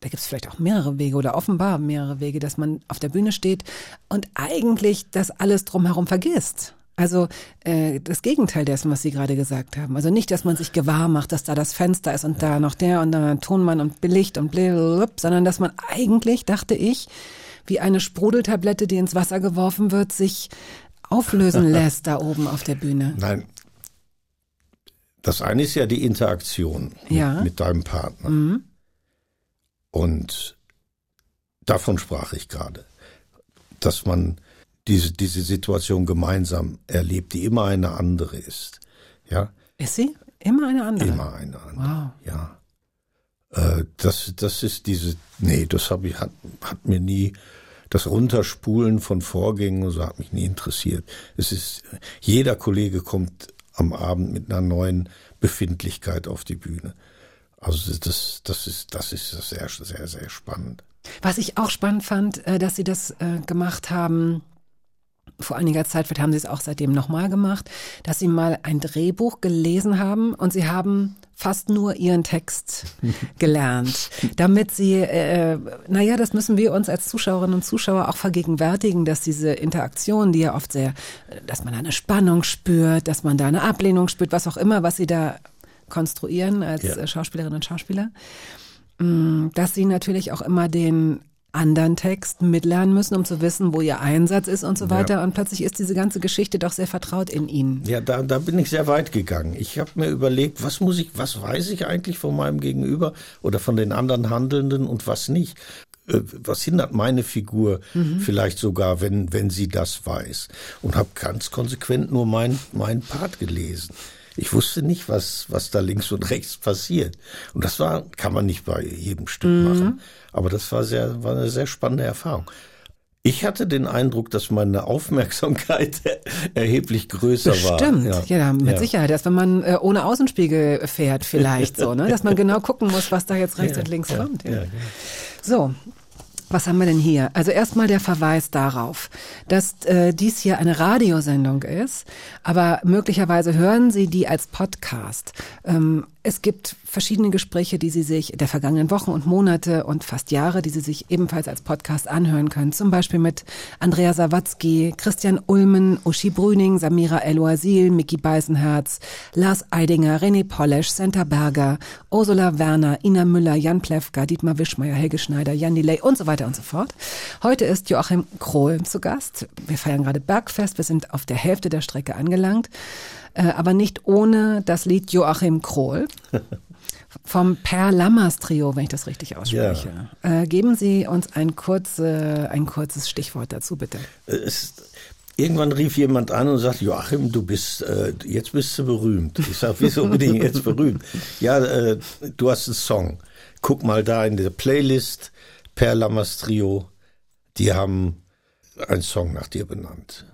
da gibt es vielleicht auch mehrere Wege oder offenbar mehrere Wege, dass man auf der Bühne steht und eigentlich das alles drumherum vergisst. Also äh, das Gegenteil dessen, was Sie gerade gesagt haben. Also nicht, dass man sich gewahr macht, dass da das Fenster ist und da noch der und dann ein Tonmann und Licht und blablabla, sondern dass man eigentlich, dachte ich, wie eine Sprudeltablette, die ins Wasser geworfen wird, sich auflösen lässt da oben auf der Bühne. Nein. Das eine ist ja die Interaktion Ja. mit, mit deinem Partner. Und davon sprach ich gerade. Dass man diese, diese Situation gemeinsam erlebt, die immer eine andere ist. Ja, Ist sie? Immer eine andere. immer eine andere. Wow. Ja. Äh, das, das ist diese, nee, das habe ich, hat, hat mir nie, das Runterspulen von Vorgängen und so hat mich nie interessiert. Es ist, jeder Kollege kommt am Abend mit einer neuen Befindlichkeit auf die Bühne. Also das, das ist, das ist sehr, sehr, sehr spannend. Was ich auch spannend fand, äh, dass Sie das äh, gemacht haben, vor einiger Zeit, vielleicht haben Sie es auch seitdem nochmal gemacht, dass Sie mal ein Drehbuch gelesen haben und Sie haben fast nur Ihren Text gelernt, damit Sie, äh, naja, das müssen wir uns als Zuschauerinnen und Zuschauer auch vergegenwärtigen, dass diese Interaktion, die ja oft sehr, dass man da eine Spannung spürt, dass man da eine Ablehnung spürt, was auch immer, was Sie da konstruieren als Ja. äh, Schauspielerinnen und Schauspieler, mh, dass Sie natürlich auch immer den anderen Text mitlernen müssen, um zu wissen, wo ihr Einsatz ist und so weiter. Und plötzlich ist diese ganze Geschichte doch sehr vertraut in Ihnen. Ja, da, da bin ich sehr weit gegangen. Ich habe mir überlegt, was muss ich, was weiß ich eigentlich von meinem Gegenüber oder von den anderen Handelnden und was nicht. Äh, Was hindert meine Figur vielleicht sogar, wenn, wenn sie das weiß? Und habe ganz konsequent nur mein, mein Part gelesen. Ich wusste nicht, was, was da links und rechts passiert. Und das war, kann man nicht bei jedem Stück machen. Aber das war sehr, war eine sehr spannende Erfahrung. Ich hatte den Eindruck, dass meine Aufmerksamkeit erheblich größer war. Bestimmt, ja, mit Ja. Sicherheit. Dass wenn man äh, ohne Außenspiegel fährt, vielleicht so, ne? Dass man genau gucken muss, was da jetzt rechts und links kommt. Ja. ja, genau. So. Was haben wir denn hier? Also erstmal der Verweis darauf, dass äh, dies hier eine Radiosendung ist, aber möglicherweise hören Sie die als Podcast. Ähm, es gibt verschiedene Gespräche, die Sie sich der vergangenen Wochen und Monate und fast Jahre, die Sie sich ebenfalls als Podcast anhören können. Zum Beispiel mit Andrea Sawatzki, Christian Ulmen, Uschi Brüning, Samira El-Oasil, Micky Beisenherz, Lars Eidinger, René Polesch, Senta Berger, Ursula Werner, Ina Müller, Jan Plewka, Dietmar Wischmeier, Helge Schneider, Jan Delay und so weiter und so fort. Heute ist Joachim Krohl zu Gast. Wir feiern gerade Bergfest. Wir sind auf der Hälfte der Strecke angelangt. Äh, aber nicht ohne das Lied Joachim Krohl. Vom Per Lammers Trio, wenn ich das richtig ausspreche. Äh, geben Sie uns ein, kurze, ein kurzes Stichwort dazu, bitte. es, irgendwann rief jemand an und sagt, Joachim, du bist, äh, jetzt bist du berühmt. Ich sag, wieso bin ich jetzt berühmt? Ja, äh, du hast einen Song. Guck mal da in der Playlist, Per Lammers Trio, die haben einen Song nach dir benannt.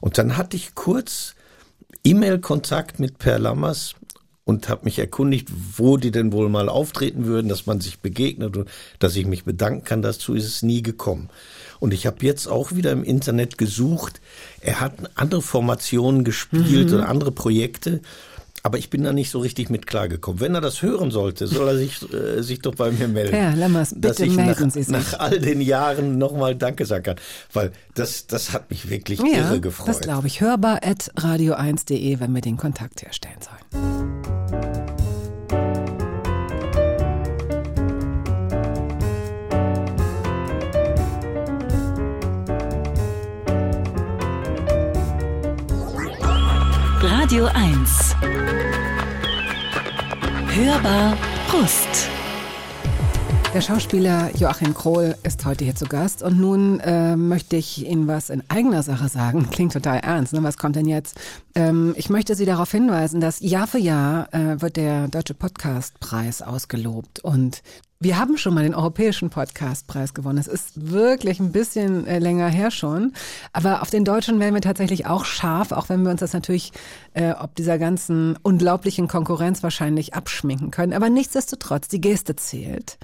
Und dann hatte ich kurz E-Mail-Kontakt mit Per Lammers und habe mich erkundigt, wo die denn wohl mal auftreten würden, dass man sich begegnet und dass ich mich bedanken kann. Dazu ist es nie gekommen. Und ich habe jetzt auch wieder im Internet gesucht. Er hat andere Formationen gespielt und andere Projekte. Aber ich bin da nicht so richtig mit klargekommen. Wenn er das hören sollte, soll er sich, äh, sich doch bei mir melden. Herr Lammers, dass bitte ich melden nach, Sie sich. nach all den Jahren nochmal Danke sagen kann. Weil das, das hat mich wirklich Ja, irre gefreut. das glaube ich. Hörbar at radio1.de, wenn wir den Kontakt herstellen sollen. Radio 1. Hörbar Brust. Der Schauspieler Joachim Krohl ist heute hier zu Gast und nun äh, möchte ich Ihnen was in eigener Sache sagen. Klingt total ernst, ne? Was kommt denn jetzt? Ähm, ich möchte Sie darauf hinweisen, dass Jahr für Jahr äh, wird der Deutsche Podcastpreis ausgelobt und wir haben schon mal den Europäischen Podcastpreis gewonnen. Es ist wirklich ein bisschen äh, länger her schon. Aber auf den Deutschen werden wir tatsächlich auch scharf, auch wenn wir uns das natürlich äh, ob dieser ganzen unglaublichen Konkurrenz wahrscheinlich abschminken können. Aber nichtsdestotrotz, die Geste zählt.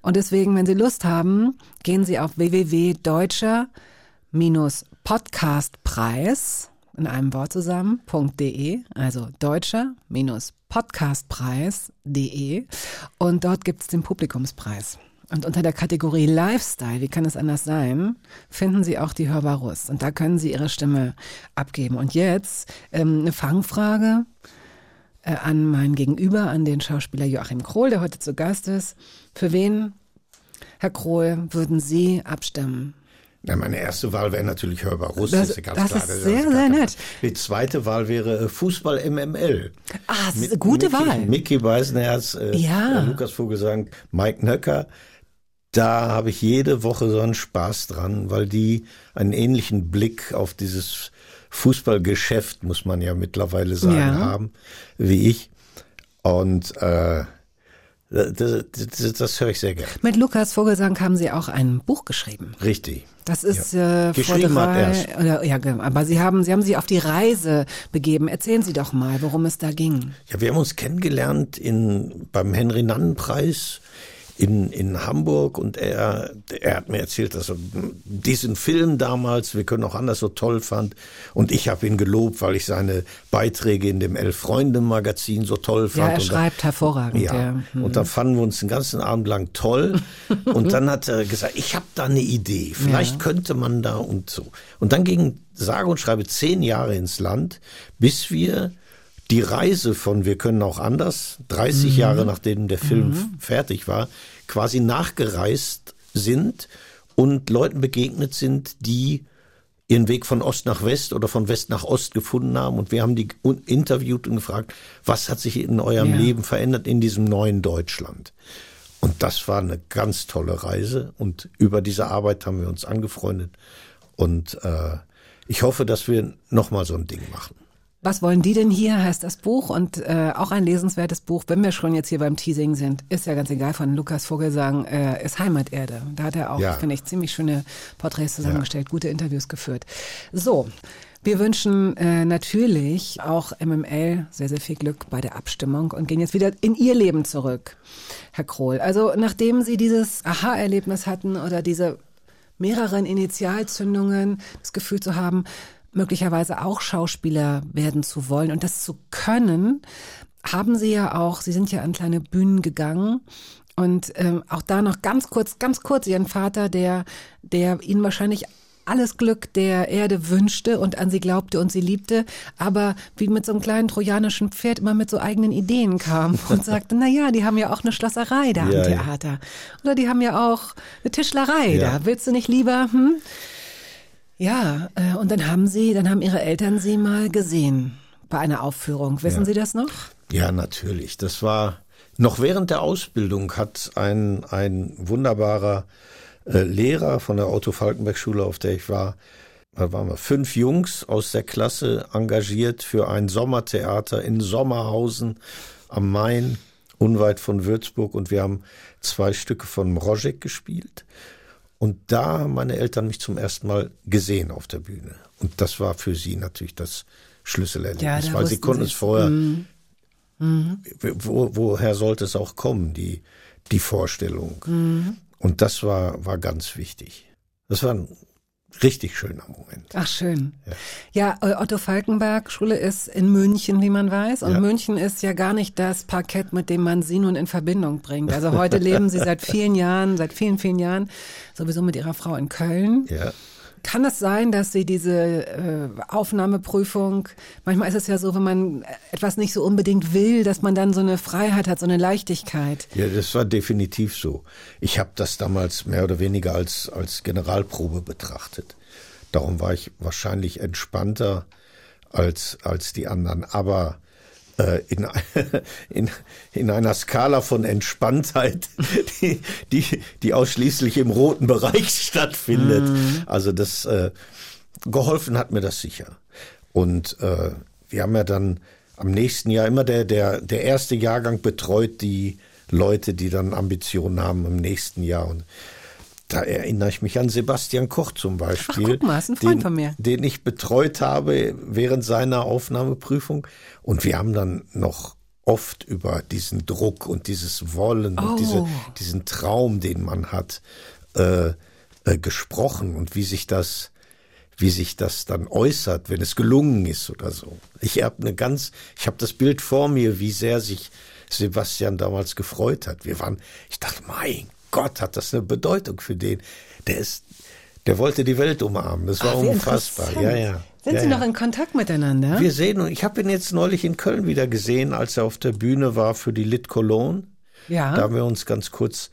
Und deswegen, wenn Sie Lust haben, gehen Sie auf www.deutscher-podcastpreis in einem Wort zusammen.de, also deutscher-podcastpreis.de und dort gibt es den Publikumspreis. Und unter der Kategorie Lifestyle, wie kann es anders sein, finden Sie auch die Hörbarus. Und da können Sie Ihre Stimme abgeben. Und jetzt ähm, eine Fangfrage äh, an mein Gegenüber, an den Schauspieler Joachim Krohl, der heute zu Gast ist. Für wen, Herr Krohl, würden Sie abstimmen? Na, meine erste Wahl wäre natürlich Hörbar Russ, Das- ist ja ganz das klar. ist gar sehr, sehr nett. Die zweite Wahl wäre äh, Fußball MML. Ah, das ist Mit eine gute Mickey, Wahl. Mickey Beisenherz, äh, Ja. Lukas Vogelsang, Mike Nöcker. Da habe ich jede Woche so einen Spaß dran, weil die einen ähnlichen Blick auf dieses Fußballgeschäft, muss man ja mittlerweile sagen, Ja. haben, wie ich. Und äh, das, das, das höre ich sehr gern. Mit Lukas Vogelsang haben Sie auch ein Buch geschrieben. Richtig. Das ist äh, vor drei, oder, ja, aber Sie haben, Sie haben sich auf die Reise begeben. Erzählen Sie doch mal, worum es da ging. Ja, wir haben uns kennengelernt in, beim Henry-Nannen-Preis in, in Hamburg und er, er hat mir erzählt, dass er diesen Film damals, wir können auch anders, so toll fand. Und ich habe ihn gelobt, weil ich seine Beiträge in dem Elf-Freunde-Magazin so toll fand. Ja, er Und da- schreibt hervorragend. ja, Ja. Hm. und dann fanden wir uns den ganzen Abend lang toll. und dann hat er gesagt, ich habe da eine Idee. Vielleicht könnte man da und so. Und dann ging sage und schreibe zehn Jahre ins Land, bis wir die Reise von Wir können auch anders, 30 Jahre nachdem der Film f- fertig war, quasi nachgereist sind und Leuten begegnet sind, die ihren Weg von Ost nach West oder von West nach Ost gefunden haben. Und wir haben die interviewt und gefragt, was hat sich in eurem Ja. Leben verändert in diesem neuen Deutschland? Und das war eine ganz tolle Reise. Und über diese Arbeit haben wir uns angefreundet. Und äh, ich hoffe, dass wir nochmal so ein Ding machen. Was wollen die denn hier, heißt das Buch und äh, auch ein lesenswertes Buch, wenn wir schon jetzt hier beim Teasing sind, ist ja ganz egal, von Lukas Vogelsang, äh, ist Heimaterde. Da hat er auch, Ja. finde ich, ziemlich schöne Porträts zusammengestellt, gute Interviews geführt. So, wir wünschen äh, natürlich auch MML sehr, sehr viel Glück bei der Abstimmung und gehen jetzt wieder in Ihr Leben zurück, Herr Krohl. Also nachdem Sie dieses Aha-Erlebnis hatten oder diese mehreren Initialzündungen, das Gefühl zu haben, möglicherweise auch Schauspieler werden zu wollen und das zu können, haben Sie ja auch, Sie sind ja an kleine Bühnen gegangen und ähm, auch da noch ganz kurz, ganz kurz Ihren Vater, der, der Ihnen wahrscheinlich alles Glück der Erde wünschte und an sie glaubte und sie liebte, aber wie mit so einem kleinen trojanischen Pferd immer mit so eigenen Ideen kam und sagte, na ja, die haben ja auch eine Schlosserei da Ja, am ja. Theater. Oder die haben ja auch eine Tischlerei Ja. da. Willst du nicht lieber, hm? Ja, äh, und dann haben sie, dann haben ihre Eltern sie mal gesehen bei einer Aufführung. Wissen Ja. Sie das noch? Ja, natürlich. Das war noch während der Ausbildung hat ein, ein wunderbarer äh, Lehrer von der Otto-Falkenberg-Schule, auf der ich war, da waren wir fünf Jungs aus der Klasse engagiert für ein Sommertheater in Sommerhausen am Main, unweit von Würzburg. Und wir haben zwei Stücke von Mrożek gespielt. Und da haben meine Eltern mich zum ersten Mal gesehen auf der Bühne. Und das war für sie natürlich das Schlüsselerlebnis, Ja, weil sie konnten es vorher Mhm. wo, woher sollte es auch kommen, die, die Vorstellung? Mhm. Und das war, war ganz wichtig. Das war ein richtig schöner Moment. Ach schön. Ja, äh, Otto Falkenberg Schule ist in München, wie man weiß. Und Ja. München ist ja gar nicht das Parkett, mit dem man sie nun in Verbindung bringt. Also heute leben sie seit vielen Jahren, seit vielen, vielen Jahren sowieso mit ihrer Frau in Köln. Ja. Kann es sein, dass Sie diese äh, Aufnahmeprüfung, manchmal ist es ja so, wenn man etwas nicht so unbedingt will, dass man dann so eine Freiheit hat, so eine Leichtigkeit. Ja, das war definitiv so. Ich habe das damals mehr oder weniger als, als Generalprobe betrachtet. Darum war ich wahrscheinlich entspannter als, als die anderen. Aber in, in, in einer Skala von Entspanntheit, die, die, die ausschließlich im roten Bereich stattfindet. Also das äh, geholfen hat mir das sicher. Und äh, wir haben ja dann am nächsten Jahr immer der, der, der erste Jahrgang betreut die Leute, die dann Ambitionen haben im nächsten Jahr. Und da erinnere ich mich an Sebastian Koch zum Beispiel. Ach, guck mal, ist ein Freund den, von mir. Den ich betreut habe während seiner Aufnahmeprüfung. Und wir haben dann noch oft über diesen Druck und dieses Wollen Oh. und diese, diesen Traum, den man hat, äh, äh, gesprochen und wie sich das wie sich das dann äußert, wenn es gelungen ist oder so. Ich habe eine ganz, ich habe das Bild vor mir, wie sehr sich Sebastian damals gefreut hat. Wir waren, ich dachte, mein Gott, hat das eine Bedeutung für den. Der ist, der wollte die Welt umarmen. Das war Ach, unfassbar. Ja, ja. Sind ja, Sie ja. noch in Kontakt miteinander? Wir sehen und ich habe ihn jetzt neulich in Köln wieder gesehen, als er auf der Bühne war für die Lit Cologne. Ja. Da haben wir uns ganz kurz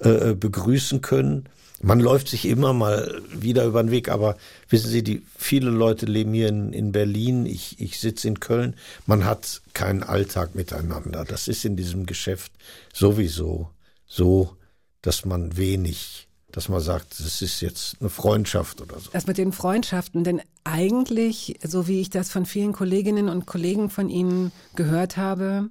äh, begrüßen können. Man läuft sich immer mal wieder über den Weg, aber wissen Sie, die viele Leute leben hier in, in Berlin, ich, ich sitze in Köln. Man hat keinen Alltag miteinander. Das ist in diesem Geschäft sowieso so, dass man wenig, dass man sagt, das ist jetzt eine Freundschaft oder so. Das mit den Freundschaften, denn eigentlich, so wie ich das von vielen Kolleginnen und Kollegen von Ihnen gehört habe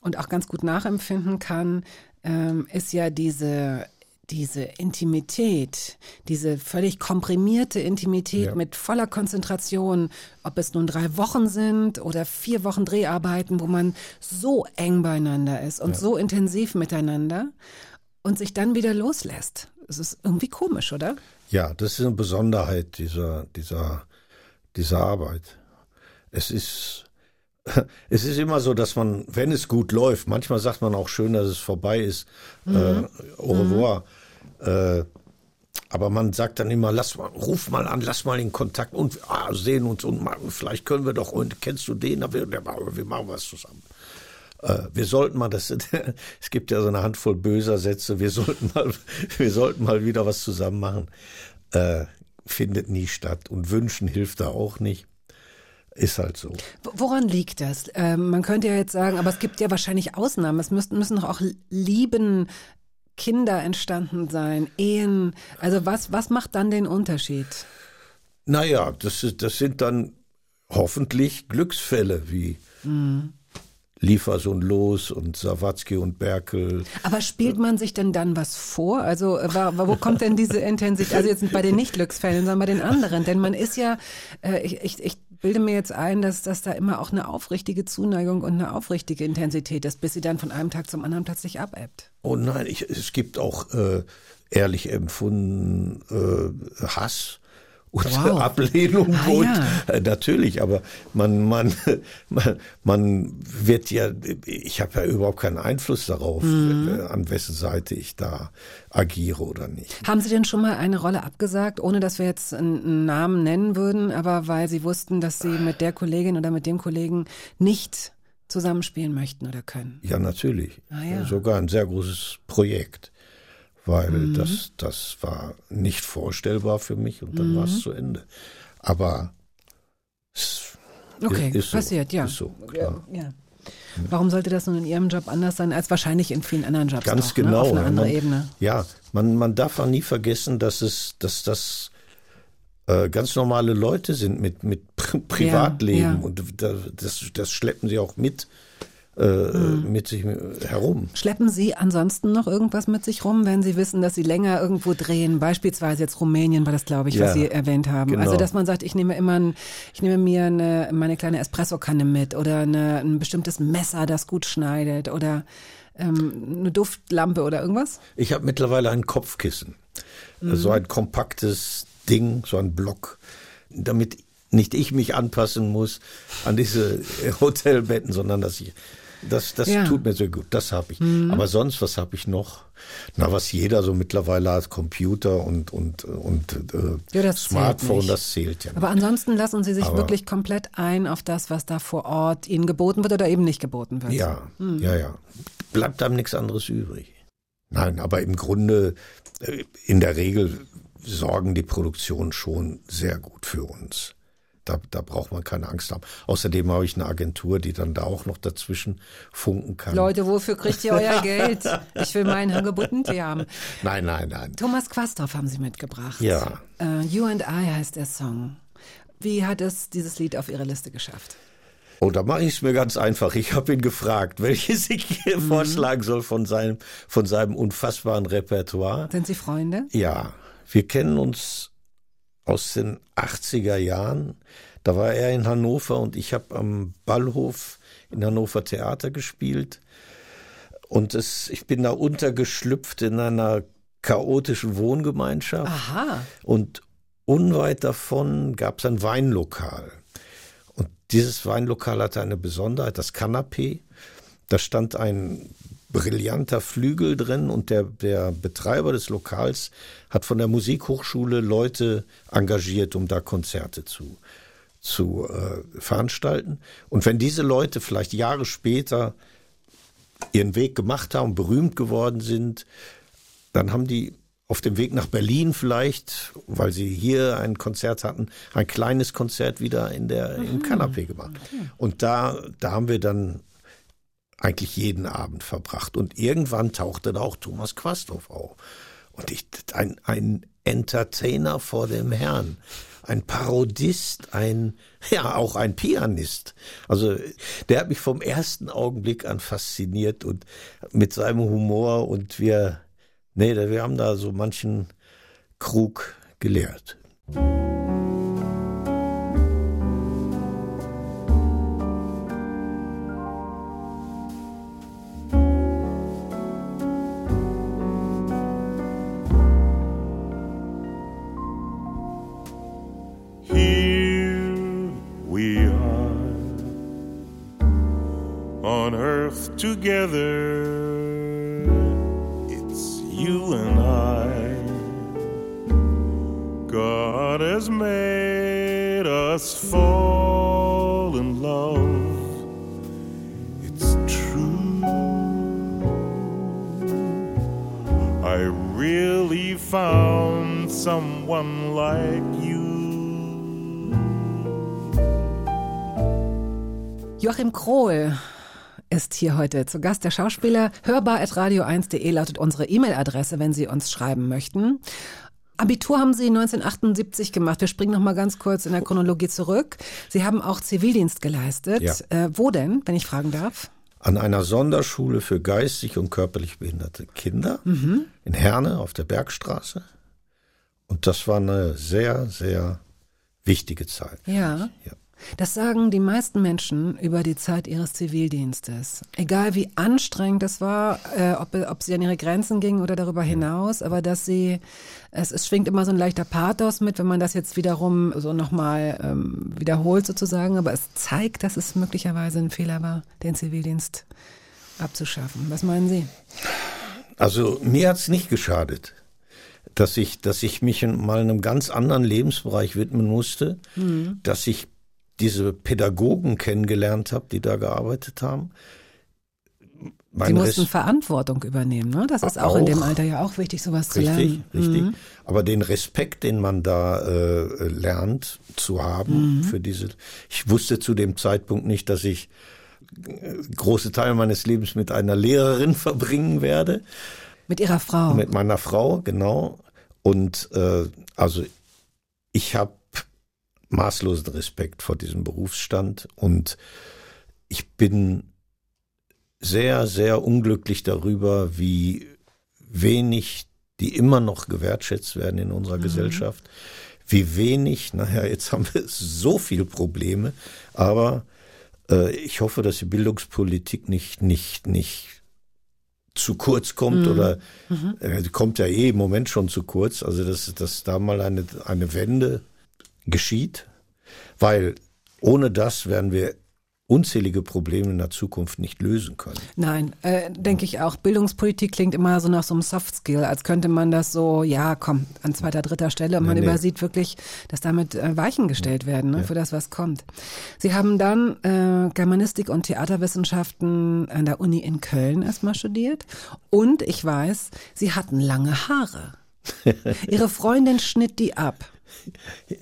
und auch ganz gut nachempfinden kann, ähm, ist ja diese diese Intimität, diese völlig komprimierte Intimität Ja. mit voller Konzentration, ob es nun drei Wochen sind oder vier Wochen Dreharbeiten, wo man so eng beieinander ist und so intensiv miteinander und sich dann wieder loslässt. Es ist irgendwie komisch, oder? Ja, das ist eine Besonderheit dieser, dieser, dieser Arbeit. Es ist, es ist immer so, dass man, wenn es gut läuft, manchmal sagt man auch schön, dass es vorbei ist, äh, au revoir. Äh, aber man sagt dann immer, lass mal, ruf mal an, lass mal in Kontakt und ah, sehen uns und mal, vielleicht können wir doch, und kennst du den? Wir, wir machen was zusammen. Äh, wir sollten mal, das, es gibt ja so eine Handvoll böser Sätze, wir sollten mal, wir sollten mal wieder was zusammen machen. Äh, findet nie statt und wünschen hilft da auch nicht. Ist halt so. Woran liegt das? Ähm, man könnte ja jetzt sagen, aber es gibt ja wahrscheinlich Ausnahmen. Es müssten, müssen doch auch Lieben, Kinder entstanden sein, Ehen. Also was, was macht dann den Unterschied? Naja, das, ist, das sind dann hoffentlich Glücksfälle wie Liefersohn Los und Sawatzki und Berkel. Aber spielt man sich denn dann was vor? Also äh, wo kommt denn diese Intensität? Also jetzt nicht bei den Nicht-Glücksfällen, sondern bei den anderen. Denn man ist ja, äh, ich, ich, ich bilde mir jetzt ein, dass, dass da immer auch eine aufrichtige Zuneigung und eine aufrichtige Intensität ist, bis sie dann von einem Tag zum anderen plötzlich abebbt. Oh nein, ich, es gibt auch äh, ehrlich empfunden äh, Hass und Wow. Ablehnung Ah, und ja. äh, natürlich, aber man man man, man wird ja ich habe ja überhaupt keinen Einfluss darauf, Mhm. äh, an wessen Seite ich da agiere oder nicht. Haben Sie denn schon mal eine Rolle abgesagt, ohne dass wir jetzt einen einen Namen nennen würden, aber weil Sie wussten, dass Sie mit der Kollegin oder mit dem Kollegen nicht zusammenspielen möchten oder können? Ja, natürlich. Ah, ja. Sogar ein sehr großes Projekt, weil Mhm. das, das war nicht vorstellbar für mich und dann war Mhm. es zu Ende. Aber es Okay, ist so, passiert, ja. Ist so, klar. Ja. Warum sollte das nun in Ihrem Job anders sein als wahrscheinlich in vielen anderen Jobs Ganz auch, genau. Ne? Auf einer ja, anderen man, Ebene. Ja, man, man darf auch nie vergessen, dass es, dass das äh, ganz normale Leute sind mit, mit Pri Privatleben ja. und da- das, das schleppen sie auch mit, Mhm. mit sich herum. Schleppen Sie ansonsten noch irgendwas mit sich rum, wenn Sie wissen, dass Sie länger irgendwo drehen? Beispielsweise jetzt Rumänien war das, glaube ich, was Ja, Sie erwähnt haben. genau. Also, dass man sagt, ich nehme immer, ein, ich nehme mir eine, meine kleine Espressokanne mit oder eine, ein bestimmtes Messer, das gut schneidet oder ähm, eine Duftlampe oder irgendwas? Ich habe mittlerweile ein Kopfkissen. Mhm. So ein kompaktes Ding, so ein Block, damit nicht ich mich anpassen muss an diese Hotelbetten, sondern dass ich das, das Ja. tut mir sehr gut. Das habe ich. Aber sonst, was habe ich noch? Na, was jeder so mittlerweile hat, Computer und und und äh, Ja, das Smartphone, das zählt ja. Aber nicht. ansonsten lassen Sie sich Aber- wirklich komplett ein auf das, was da vor Ort Ihnen geboten wird oder eben nicht geboten wird. Ja, ja, ja. Bleibt einem nichts anderes übrig. Nein, aber im Grunde, äh, in der Regel sorgen die Produktionen schon sehr gut für uns. Da, da braucht man keine Angst haben. Außerdem habe ich eine Agentur, die dann da auch noch dazwischen funken kann. Leute, wofür kriegt ihr euer Geld? Ich will meinen Hagebuttentee haben. Nein, nein, nein. Thomas Quastorf haben Sie mitgebracht. Ja. Äh, you and I heißt der Song. Wie hat es dieses Lied auf Ihre Liste geschafft? Oh, da mache ich es mir ganz einfach. Ich habe ihn gefragt, welches ich hier Mhm. vorschlagen soll von seinem, von seinem unfassbaren Repertoire. Sind Sie Freunde? Ja, wir kennen uns aus den 80er Jahren. Da war er in Hannover und ich habe am Ballhof in Hannover Theater gespielt. Und es, ich bin da untergeschlüpft in einer chaotischen Wohngemeinschaft. Aha. Und unweit davon gab es ein Weinlokal. Und dieses Weinlokal hatte eine Besonderheit, das Kanapee. Da stand ein brillanter Flügel drin und der, der Betreiber des Lokals hat von der Musikhochschule Leute engagiert, um da Konzerte zu, zu äh, veranstalten. Und wenn diese Leute vielleicht Jahre später ihren Weg gemacht haben, berühmt geworden sind, dann haben die auf dem Weg nach Berlin vielleicht, weil sie hier ein Konzert hatten, ein kleines Konzert wieder in der, im Kanapee gemacht. Und da, da haben wir dann eigentlich jeden Abend verbracht. Und irgendwann tauchte da auch Thomas Quasthoff auf. Und ich, ein, ein Entertainer vor dem Herrn, ein Parodist, ein, ja, auch ein Pianist. Also, der hat mich vom ersten Augenblick an fasziniert und mit seinem Humor und wir, nee, wir haben da so manchen Krug geleert. Here together. It's you and I. God has made us fall in love. It's true. I really found someone like you. Joachim Krohl ist hier heute zu Gast. Der Schauspieler hörbar.radio1.de lautet unsere E-Mail-Adresse, wenn Sie uns schreiben möchten. Abitur haben Sie 1978 gemacht. Wir springen noch mal ganz kurz in der Chronologie zurück. Sie haben auch Zivildienst geleistet. Ja. Äh, wo denn, wenn ich fragen darf? An einer Sonderschule für geistig und körperlich behinderte Kinder in Herne auf der Bergstraße. Und das war eine sehr, sehr wichtige Zeit. Ja. Ja. Das sagen die meisten Menschen über die Zeit ihres Zivildienstes. Egal wie anstrengend es war, äh, ob, ob sie an ihre Grenzen gingen oder darüber hinaus, aber dass sie, es, es schwingt immer so ein leichter Pathos mit, wenn man das jetzt wiederum so nochmal ähm, wiederholt sozusagen, aber es zeigt, dass es möglicherweise ein Fehler war, den Zivildienst abzuschaffen. Was meinen Sie? Also mir hat's nicht geschadet, dass ich, dass ich mich mal einem ganz anderen Lebensbereich widmen musste, dass ich diese Pädagogen kennengelernt habe, die da gearbeitet haben. Sie Mein mussten Res- Verantwortung übernehmen, ne? Das ist auch, in dem Auch. Alter ja auch wichtig, sowas zu Richtig, lernen. richtig. Mhm. Aber den Respekt, den man da äh, lernt zu haben Mhm. für diese, ich wusste zu dem Zeitpunkt nicht, dass ich äh, große Teile meines Lebens mit einer Lehrerin verbringen werde, Mit ihrer Frau. mit meiner Frau, genau. Und äh, also ich habe maßlosen Respekt vor diesem Berufsstand. Und ich bin sehr, sehr unglücklich darüber, wie wenig die immer noch gewertschätzt werden in unserer Gesellschaft, wie wenig, naja, jetzt haben wir so viele Probleme, aber äh, ich hoffe, dass die Bildungspolitik nicht, nicht, nicht zu kurz kommt oder äh, die kommt ja eh im Moment schon zu kurz. Also dass, dass da mal eine, eine Wende geschieht, weil ohne das werden wir unzählige Probleme in der Zukunft nicht lösen können. Nein, äh, denke ich auch. Bildungspolitik klingt immer so nach so einem Soft Skill, als könnte man das so, ja, komm, an zweiter, dritter Stelle. Und Nee, man nee. übersieht wirklich, dass damit äh, Weichen gestellt werden ne, für das, was kommt. Sie haben dann äh, Germanistik und Theaterwissenschaften an der Uni in Köln erstmal studiert. Und ich weiß, Sie hatten lange Haare. Ihre Freundin schnitt die ab.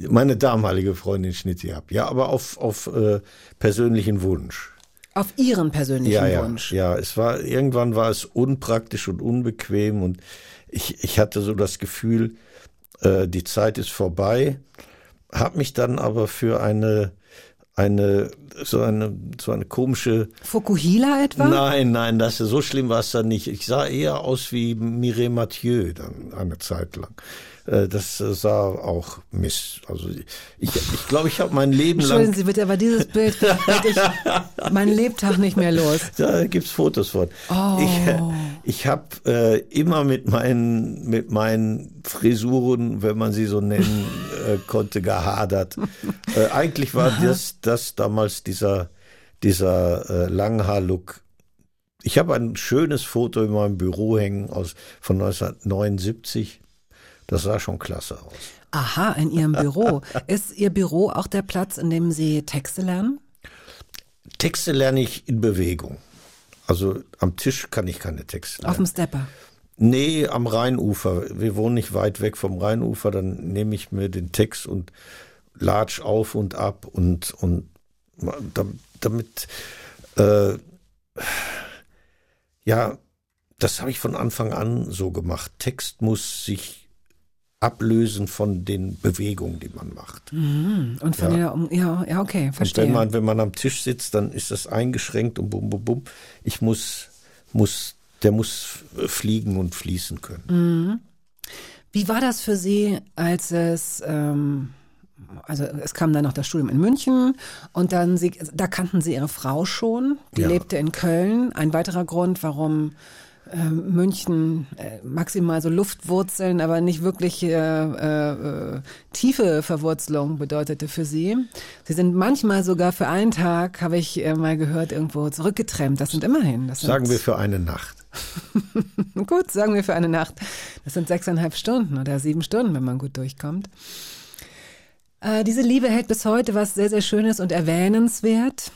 Meine damalige Freundin schnitt sie ab. Ja, aber auf, auf äh, persönlichen Wunsch. Auf Ihren persönlichen ja, ja, Wunsch. Ja, es war, irgendwann war es unpraktisch und unbequem und ich, ich hatte so das Gefühl, äh, die Zeit ist vorbei, habe mich dann aber für eine, eine, so eine, so eine komische, Fukuhila etwa? nein, nein, das, so schlimm war es dann nicht. Ich sah eher aus wie Mireille Mathieu dann eine Zeit lang. Äh, Das sah auch miss. Also ich, ich glaube, ich habe mein Leben Entschuldigen lang Sie bitte, aber dieses Bild hätte ich mein Lebtag nicht mehr los. Da gibt's Fotos von. Oh. Ich, ich habe äh, immer mit meinen, mit meinen Frisuren, wenn man sie so nennen äh, konnte, gehadert. Äh, eigentlich war das, das damals dieser, dieser äh, Langhaar-Look. Ich habe ein schönes Foto in meinem Büro hängen aus, von 1979. Das sah schon klasse aus. Aha, in Ihrem Büro. Ist Ihr Büro auch der Platz, in dem Sie Texte lernen? Texte lerne ich in Bewegung. Also am Tisch kann ich keine Texte lernen. Auf dem Stepper. Nee, am Rheinufer. Wir wohnen nicht weit weg vom Rheinufer. Dann nehme ich mir den Text und latsch auf und ab und, und dam- damit, äh, ja, das habe ich von Anfang an so gemacht. Text muss sich ablösen von den Bewegungen, die man macht. Und von Ja. der, ja, ja, okay, Und verstehe. wenn man, wenn man am Tisch sitzt, dann ist das eingeschränkt und bum, bum, bum. Ich muss, muss, der muss fliegen und fließen können. Wie war das für Sie, als es, ähm, also es kam dann noch das Studium in München und dann Sie, da kannten Sie Ihre Frau schon, die Ja. lebte in Köln. Ein weiterer Grund, warum ähm, München äh, maximal so Luftwurzeln, aber nicht wirklich äh, äh, tiefe Verwurzelung bedeutete für Sie. Sie sind manchmal sogar für einen Tag, habe ich äh, mal gehört, irgendwo zurückgetrennt. Das sind immerhin. Das sind, Sagen wir für eine Nacht. Gut, sagen wir für eine Nacht. Das sind sechseinhalb Stunden oder sieben Stunden, wenn man gut durchkommt. Äh, diese Liebe hält bis heute was sehr, sehr Schönes und erwähnenswert.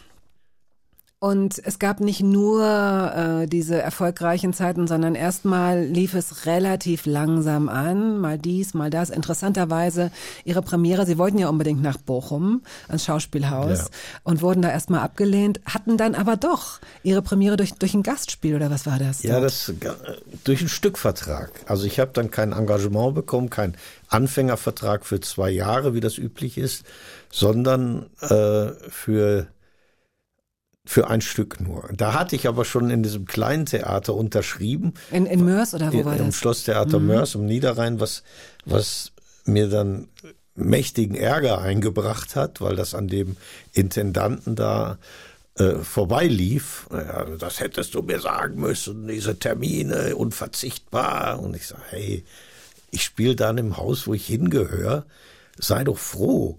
Und es gab nicht nur äh, diese erfolgreichen Zeiten, sondern erstmal lief es relativ langsam an, mal dies, mal das. Interessanterweise ihre Premiere, sie wollten ja unbedingt nach Bochum ans Schauspielhaus Ja. und wurden da erstmal abgelehnt, hatten dann aber doch ihre Premiere durch, durch ein Gastspiel oder was war das? Ja, das äh, durch einen Stückvertrag. Also ich habe dann kein Engagement bekommen, kein Anfängervertrag für zwei Jahre, wie das üblich ist, sondern äh, für für ein Stück nur. Da hatte ich aber schon in diesem kleinen Theater unterschrieben, In, in Mörs oder wo war im das? Mhm. Schlosstheater Mörs im Niederrhein, was, was mir dann mächtigen Ärger eingebracht hat, weil das an dem Intendanten da äh, vorbeilief. Ja, das hättest du mir sagen müssen, diese Termine unverzichtbar. Und ich sage, hey, ich spiele dann im Haus, wo ich hingehöre. Sei doch froh.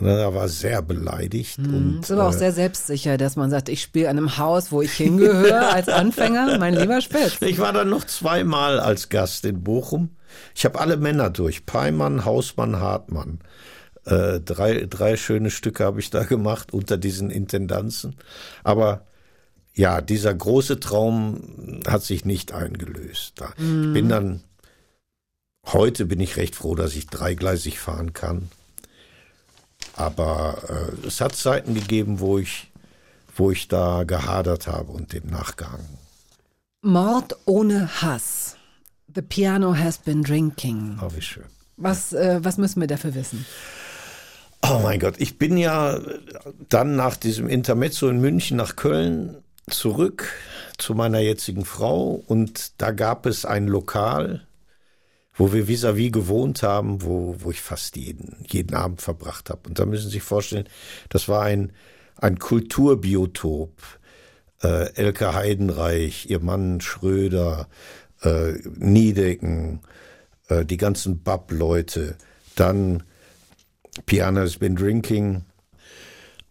Und er war sehr beleidigt. und, ist aber auch äh, sehr selbstsicher, dass man sagt, ich spiele an einem Haus, wo ich hingehöre als Anfänger, mein lieber Spitz. Ich war dann noch zweimal als Gast in Bochum. Ich habe alle Männer durch. Peimann, Hausmann, Hartmann. Äh, drei, drei schöne Stücke habe ich da gemacht unter diesen Intendanzen. Aber ja, dieser große Traum hat sich nicht eingelöst. Da. Ich bin dann, heute bin ich recht froh, dass ich dreigleisig fahren kann. Aber äh, es hat Zeiten gegeben, wo ich, wo ich da gehadert habe und dem nachgehangen. Mord ohne Hass. The piano has been drinking. Oh, wie schön. Was, äh, was müssen wir dafür wissen? Oh mein Gott, ich bin ja dann nach diesem Intermezzo in München nach Köln zurück zu meiner jetzigen Frau und da gab es ein Lokal, wo wir vis-à-vis gewohnt haben, wo, wo ich fast jeden, jeden Abend verbracht habe. Und da müssen Sie sich vorstellen, das war ein, ein Kulturbiotop. äh, Elke Heidenreich, ihr Mann Schröder, äh, Niedecken, äh, die ganzen Bab-Leute, dann Piano's Been Drinking,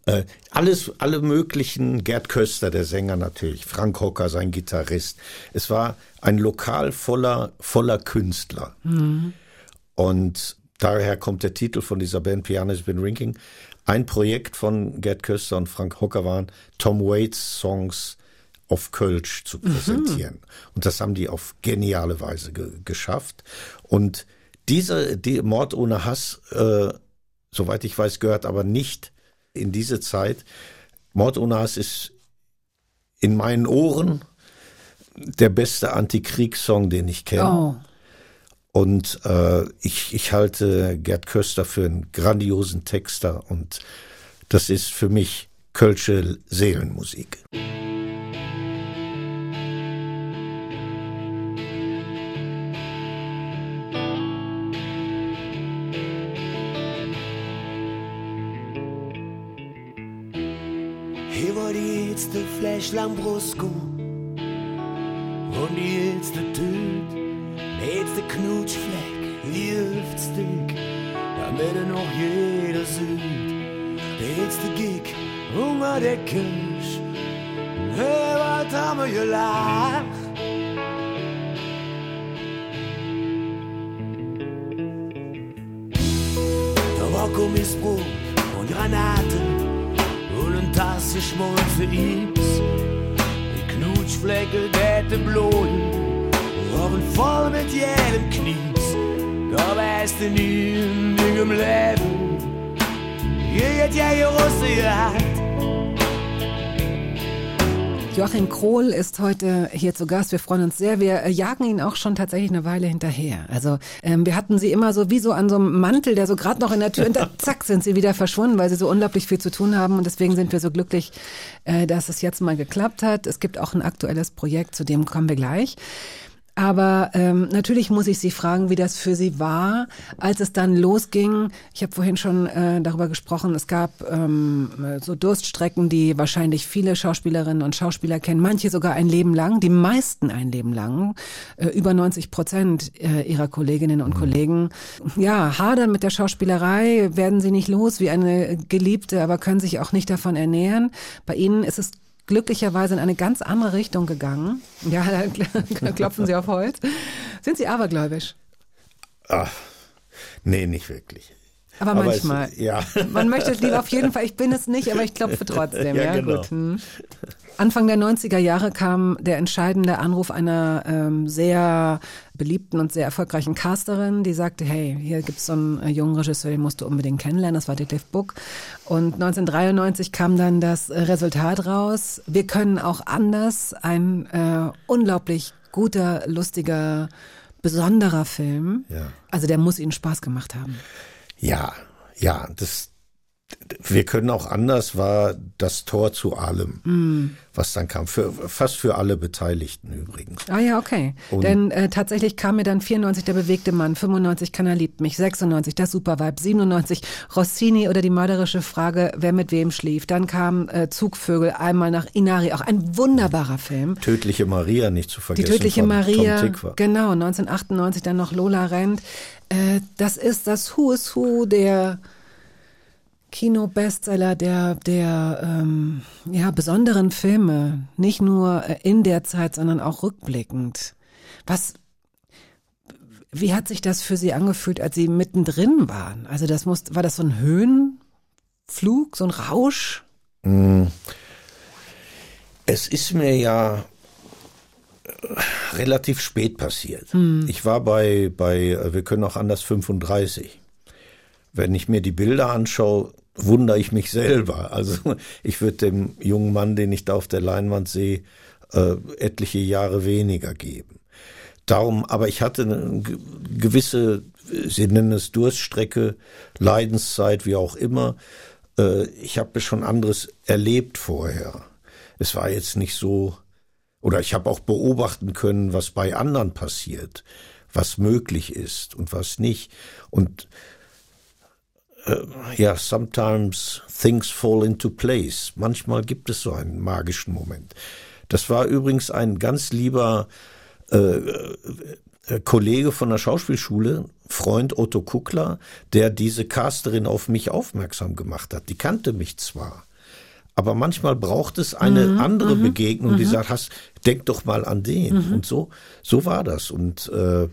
äh, alles, alle möglichen, Gerd Köster, der Sänger natürlich, Frank Hocker, sein Gitarrist. Es war ein Lokal voller, voller Künstler. Und daher kommt der Titel von dieser Band Piano's Been Drinking. Ein Projekt von Gerd Köster und Frank Hocker waren, Tom Waits Songs auf Kölsch zu präsentieren. Und das haben die auf geniale Weise ge geschafft. Und diese, die Mord ohne Hass, äh, soweit ich weiß, gehört aber nicht in diese Zeit. Mord Hass ist in meinen Ohren der beste Antikriegssong, den ich kenne. Oh. Und äh, ich, ich halte Gerd Köster für einen grandiosen Texter und das ist für mich Kölsche Seelenmusik. Letzte Flash Lambrusco und die letzte Tüt, der letzte Knutschfleck, die Hüftstick, damit er noch jeder sieht. Der letzte Gig, Hunger der Kirsch, hey, was haben wir gelacht? Gummisbrot und Granaten und ein Tasse Schmolz für Ips. Die Knutschflecke, dätte Bloden, waren voll mit jedem Knieps. Da weißt du nie ein Ding im Leben. Hier hat ja die Russe gehabt. Joachim Krohl ist heute hier zu Gast. Wir freuen uns sehr. Wir äh, jagen ihn auch schon tatsächlich eine Weile hinterher. Also ähm, wir hatten sie immer so wie so an so einem Mantel, der so gerade noch in der Tür und da, zack sind sie wieder verschwunden, weil sie so unglaublich viel zu tun haben. Und deswegen sind wir so glücklich, äh, dass es jetzt mal geklappt hat. Es gibt auch ein aktuelles Projekt, zu dem kommen wir gleich. Aber ähm, natürlich muss ich Sie fragen, wie das für Sie war, als es dann losging. Ich habe vorhin schon äh, darüber gesprochen. Es gab ähm, so Durststrecken, die wahrscheinlich viele Schauspielerinnen und Schauspieler kennen. Manche sogar ein Leben lang, die meisten ein Leben lang. Äh, über 90 Prozent äh, ihrer Kolleginnen und Kollegen. Ja, hadern mit der Schauspielerei, werden sie nicht los wie eine Geliebte, aber können sich auch nicht davon ernähren. Bei Ihnen ist es glücklicherweise in eine ganz andere Richtung gegangen. Ja, da klopfen Sie auf Holz. Sind Sie abergläubisch? Ach, nee, nicht wirklich. Aber, Aber manchmal. es- ja. Man möchte es lieber auf jeden Fall. Ich bin es nicht, aber ich klopfe trotzdem. Ja, Ja, genau. gut. Hm. Anfang der 90er Jahre kam der entscheidende Anruf einer ähm, sehr beliebten und sehr erfolgreichen Casterin, die sagte, hey, hier gibt's so einen äh, jungen Regisseur, den musst du unbedingt kennenlernen. Das war Detlef Buck. Und 1993 kam dann das äh, Resultat raus. Wir können auch anders. Ein äh, unglaublich guter, lustiger, besonderer Film. Ja. Also der muss Ihnen Spaß gemacht haben. Ja, ja, das, wir können auch anders war das Tor zu allem, was dann kam. Für, fast für alle Beteiligten übrigens. Ah ja, okay. Und- Denn äh, tatsächlich kam mir dann 94 der bewegte Mann, 95 Keiner liebt mich, 96 das Supervibe, 97 Rossini oder die mörderische Frage, wer mit wem schlief. Dann kam äh, Zugvögel einmal nach Inari, auch ein wunderbarer Film. Tödliche Maria nicht zu Die vergessen. tödliche von Maria, genau, 1998 dann noch Lola rennt. Äh, das ist das Who is Who der Kino-Bestseller der, der ähm, ja, besonderen Filme. Nicht nur äh, in der Zeit, sondern auch rückblickend. Was, wie hat sich das für Sie angefühlt, als Sie mittendrin waren? Also das muss, war das so ein Höhenflug, so ein Rausch? Es ist mir ja äh, relativ spät passiert. Ich war bei, bei äh, Wir können auch anders 35. Wenn ich mir die Bilder anschaue, wundere ich mich selber. Also ich würde dem jungen Mann, den ich da auf der Leinwand sehe, äh, etliche Jahre weniger geben. Darum, aber ich hatte eine ge- gewisse, Sie nennen es Durststrecke, Leidenszeit, wie auch immer. Äh, Ich habe schon anderes erlebt vorher. Es war jetzt nicht so, oder ich habe auch beobachten können, was bei anderen passiert, was möglich ist und was nicht. Und äh, ja, sometimes things fall into place. Manchmal gibt es so einen magischen Moment. Das war übrigens ein ganz lieber äh, äh, Kollege von der Schauspielschule, Freund Otto Kuckler, der diese Casterin auf mich aufmerksam gemacht hat. Die kannte mich zwar, aber manchmal braucht es eine Mhm, andere Begegnung, die sagt, hast, denk doch mal an den. Mhm. Und so, so war das. Und äh,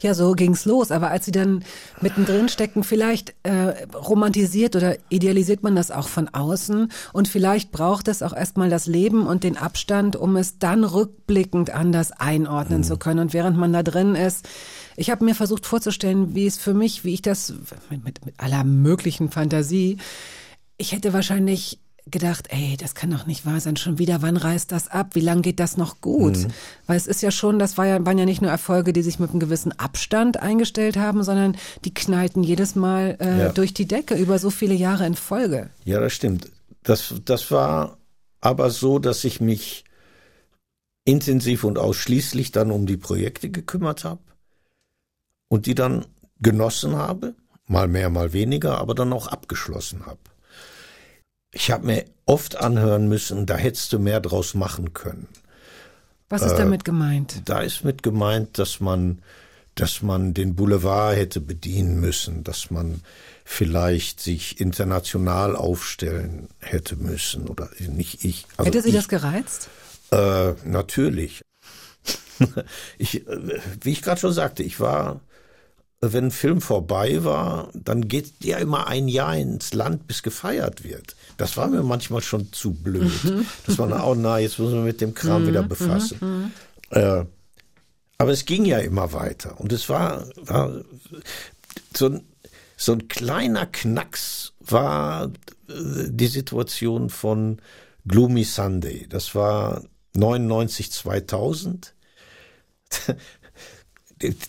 Ja, so ging's los. Aber als Sie dann mittendrin stecken, vielleicht äh, romantisiert oder idealisiert man das auch von außen. Und vielleicht braucht es auch erstmal das Leben und den Abstand, um es dann rückblickend anders einordnen zu können. Und während man da drin ist, ich habe mir versucht vorzustellen, wie es für mich, wie ich das mit, mit, mit aller möglichen Fantasie, ich hätte wahrscheinlich gedacht, ey, das kann doch nicht wahr sein, schon wieder, wann reißt das ab, wie lange geht das noch gut? Mhm. Weil es ist ja schon, das war ja, waren ja nicht nur Erfolge, die sich mit einem gewissen Abstand eingestellt haben, sondern die knallten jedes Mal äh, Ja. durch die Decke über so viele Jahre in Folge. Ja, das stimmt. Das, das war aber so, dass ich mich intensiv und ausschließlich dann um die Projekte gekümmert habe und die dann genossen habe, mal mehr, mal weniger, aber dann auch abgeschlossen habe. Ich habe mir oft anhören müssen, da hättest du mehr draus machen können. Was ist Äh, damit gemeint? Da ist mit gemeint, dass man, dass man den Boulevard hätte bedienen müssen, dass man vielleicht sich international aufstellen hätte müssen oder nicht ich. Also Hätte Sie ich, das gereizt? Äh, natürlich. ich, äh, wie ich gerade schon sagte, ich war, wenn ein Film vorbei war, dann geht ja immer ein Jahr ins Land, bis gefeiert wird. Das war mir manchmal schon zu blöd. Das war, oh na, jetzt müssen wir mit dem Kram wieder befassen. Äh, aber es ging ja immer weiter. Und es war, war so, ein, so ein kleiner Knacks war äh, die Situation von Gloomy Sunday. Das war 99, 2000.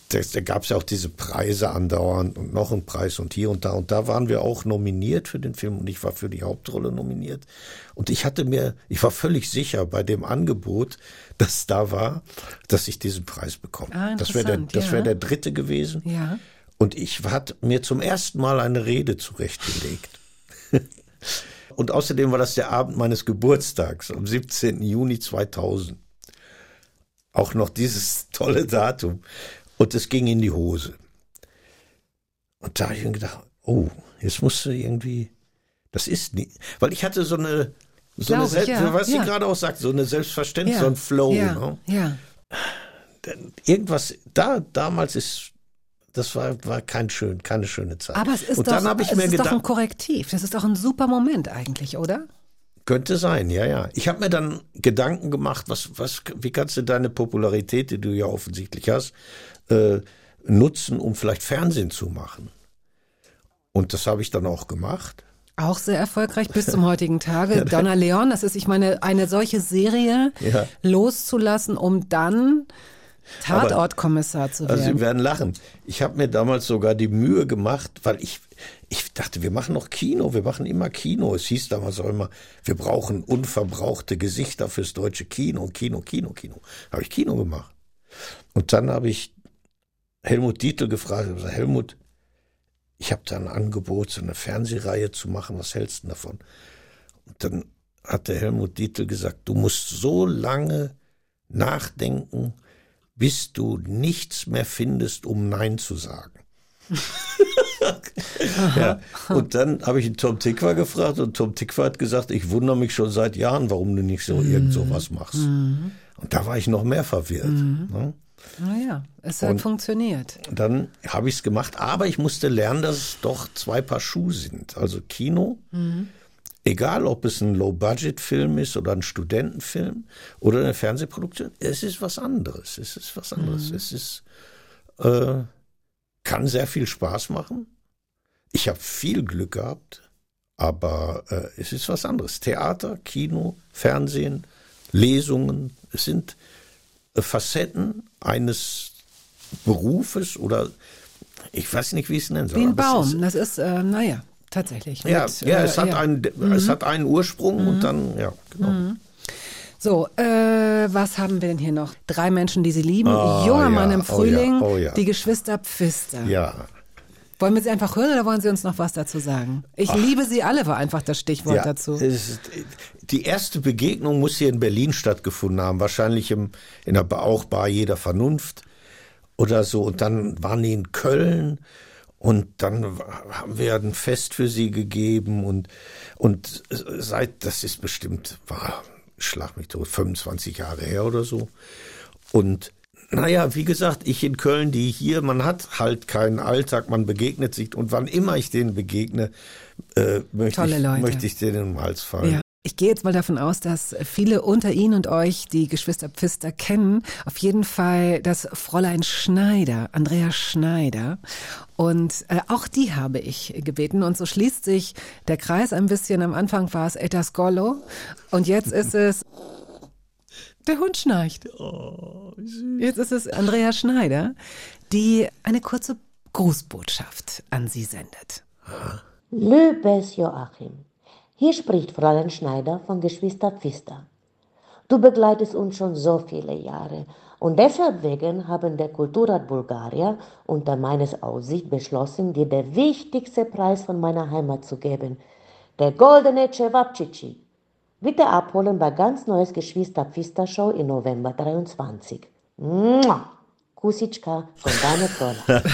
Da, da gab es ja auch diese Preise andauernd und noch einen Preis und hier und da. Und da waren wir auch nominiert für den Film und ich war für die Hauptrolle nominiert. Und ich hatte mir, ich war völlig sicher bei dem Angebot, das da war, dass ich diesen Preis bekomme. Ah, das wäre der, das ja. wäre der dritte gewesen. Ja. Und ich hatte mir zum ersten Mal eine Rede zurechtgelegt. Und außerdem war das der Abend meines Geburtstags, am 17. Juni 2000. Auch noch dieses tolle Datum. Und es ging in die Hose. Und da habe ich mir gedacht, oh, jetzt musst du irgendwie, das ist nicht, weil ich hatte so eine, so eine Glaub ich, ja, was ja. sie gerade auch sagt, so eine Selbstverständnis, ja. so ein Flow. Ja. Ne? ja. Irgendwas, da, damals ist, das war, war kein schön, keine schöne Zeit. Aber es ist Und doch, dann ich es mir ist doch ein gedacht, Korrektiv. Das ist doch ein super Moment eigentlich, oder? Könnte sein, ja, ja. Ich habe mir dann Gedanken gemacht, was, was, wie kannst du deine Popularität, die du ja offensichtlich hast, äh, nutzen, um vielleicht Fernsehen zu machen. Und das habe ich dann auch gemacht. Auch sehr erfolgreich bis zum heutigen Tage. Donna Leon, das ist, ich meine, eine solche Serie Ja. loszulassen, um dann Tatortkommissar zu Also werden. Sie werden lachen. Ich habe mir damals sogar die Mühe gemacht, weil ich, ich dachte, wir machen noch Kino, wir machen immer Kino. Es hieß damals auch immer, wir brauchen unverbrauchte Gesichter fürs deutsche Kino, Kino, Kino, Kino. Habe ich Kino gemacht. Und dann habe ich Helmut Dietl gefragt, ich gesagt, Helmut, ich habe da ein Angebot, so eine Fernsehreihe zu machen, was hältst du davon? Und dann hat der Helmut Dietl gesagt, du musst so lange nachdenken, bis du nichts mehr findest, um Nein zu sagen. ja. Und dann habe ich ihn Tom Tikva gefragt und Tom Tikva hat gesagt, ich wundere mich schon seit Jahren, warum du nicht so irgend sowas machst. Und da war ich noch mehr verwirrt. Ne? Naja, es hat Und- funktioniert. Dann habe ich es gemacht, aber ich musste lernen, dass es doch zwei Paar Schuhe sind. Also Kino, egal ob es ein Low-Budget-Film ist oder ein Studentenfilm oder eine Fernsehproduktion, es ist was anderes. Es ist was anderes. Es ist, äh, kann sehr viel Spaß machen. Ich habe viel Glück gehabt, aber äh, es ist was anderes. Theater, Kino, Fernsehen, Lesungen, es sind Facetten eines Berufes oder ich weiß nicht, wie ich es nennen soll. Wie ein Baum. Das ist, äh, naja, tatsächlich. ja, Mit, ja, äh, es hat, ja. Einen, es hat einen Ursprung und dann, ja, genau. So, äh, was haben wir denn hier noch? Drei Menschen, die sie lieben. Ah, Junger ja, Mann im oh ja, Frühling. oh ja. Die Geschwister Pfister. Ja, Wollen wir sie einfach hören oder wollen Sie uns noch was dazu sagen? Ich liebe Sie alle war einfach das Stichwort Ja, dazu. ist, die erste Begegnung muss hier in Berlin stattgefunden haben, wahrscheinlich im, in der Ba- auch Bar jeder Vernunft oder so. Und dann waren die in Köln und dann haben wir ein Fest für sie gegeben und, und seit, das ist bestimmt, war, schlag mich tot, 25 Jahre her oder so. Und naja, wie gesagt, ich in Köln, die hier, man hat halt keinen Alltag, man begegnet sich und wann immer ich denen begegne, äh, möchte, Tolle ich, Leute. möchte ich denen den Hals fallen. Ja. Ich gehe jetzt mal davon aus, dass viele unter Ihnen und euch die Geschwister Pfister kennen. Auf jeden Fall das Fräulein Schneider, Andrea Schneider. Und äh, auch die habe ich gebeten. Und so schließt sich der Kreis ein bisschen. Am Anfang war es Etas Gollo und jetzt ist es der Hund schnarcht. Jetzt ist es Andrea Schneider, die eine kurze Grußbotschaft an Sie sendet. Liebes Joachim, hier spricht Fräulein Schneider von Geschwister Pfister. Du begleitest uns schon so viele Jahre und deshalb wegen haben der Kulturrat Bulgaria unter meines Aussicht beschlossen, dir der wichtigste Preis von meiner Heimat zu geben, der goldene Cevapcici. Bitte abholen bei ganz neues Geschwister Pfister Show im November 23. Mua! Kusiczka von deiner Toller.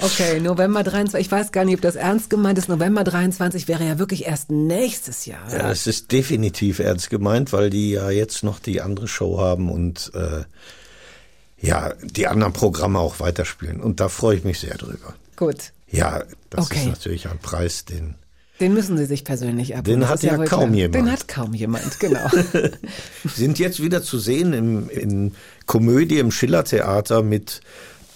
Okay, November 23. Ich weiß gar nicht, ob das ernst gemeint ist. November 23 wäre ja wirklich erst nächstes Jahr. Ja, es ist definitiv ernst gemeint, weil die ja jetzt noch die andere Show haben und äh, ja, die anderen Programme auch weiterspielen. Und da freue ich mich sehr drüber. Gut. Ja, das Okay. ist natürlich ein Preis, den Den müssen Sie sich persönlich abholen. Den hat ja wohl kaum klar. jemand. Den hat kaum jemand, genau. sind jetzt wieder zu sehen im, in Komödie im Schillertheater mit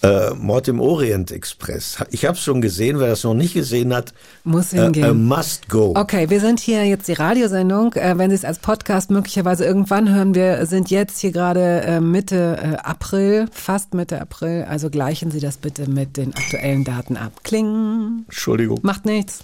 äh, Mord im Orient Express. Ich habe es schon gesehen, wer das noch nicht gesehen hat, Muss äh, hingehen. äh, must go. Okay, wir sind hier jetzt die Radiosendung. Äh, wenn Sie es als Podcast möglicherweise irgendwann hören, wir sind jetzt hier gerade äh, Mitte April, fast Mitte April. Also gleichen Sie das bitte mit den aktuellen Daten ab. Kling. Entschuldigung. Macht nichts.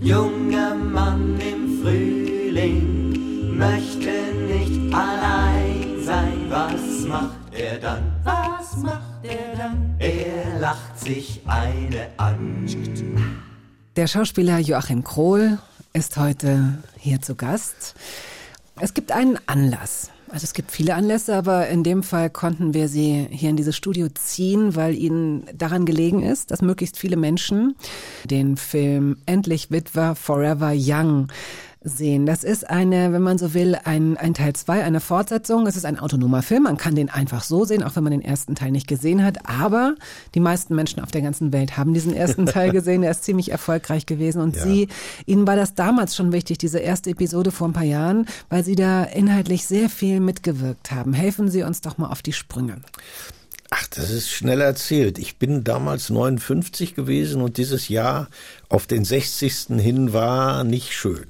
Junger Mann im Frühling möchte nicht allein sein. Was macht er dann? Was macht er dann? Er lacht sich eine an. Der Schauspieler Joachim Krohl ist heute hier zu Gast. Es gibt einen Anlass. Also es gibt viele Anlässe, aber in dem Fall konnten wir sie hier in dieses Studio ziehen, weil ihnen daran gelegen ist, dass möglichst viele Menschen den Film Endlich Witwer Forever Young sehen. Das ist eine, wenn man so will, ein, ein Teil zwei, eine Fortsetzung. Es ist ein autonomer Film. Man kann den einfach so sehen, auch wenn man den ersten Teil nicht gesehen hat. Aber die meisten Menschen auf der ganzen Welt haben diesen ersten Teil gesehen. Der ist ziemlich erfolgreich gewesen. Und Ja. Sie, Ihnen war das damals schon wichtig, diese erste Episode vor ein paar Jahren, weil Sie da inhaltlich sehr viel mitgewirkt haben. Helfen Sie uns doch mal auf die Sprünge. Ach, das ist schnell erzählt. Ich bin damals 59 gewesen und dieses Jahr auf den 60. hin war nicht schön.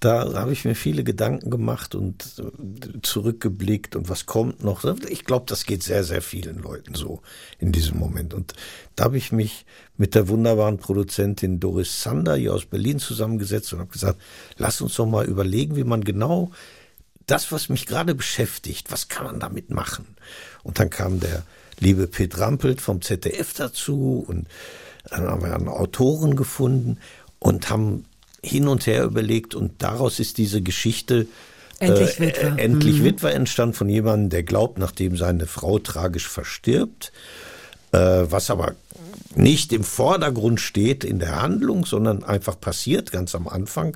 Da habe ich mir viele Gedanken gemacht und äh, zurückgeblickt und was kommt noch. Ich glaube, das geht sehr, sehr vielen Leuten so in diesem Moment. Und da habe ich mich mit der wunderbaren Produzentin Doris Sander hier aus Berlin zusammengesetzt und habe gesagt, lass uns doch mal überlegen, wie man genau das, was mich gerade beschäftigt, was kann man damit machen? Und dann kam der liebe Pet Rampelt vom ZDF dazu und dann haben wir einen Autoren gefunden und haben hin und her überlegt und daraus ist diese Geschichte Endlich Witwer. Äh, endlich Mhm. Witwer entstand von jemandem, der glaubt, nachdem seine Frau tragisch verstirbt, äh, was aber nicht im Vordergrund steht in der Handlung, sondern einfach passiert ganz am Anfang,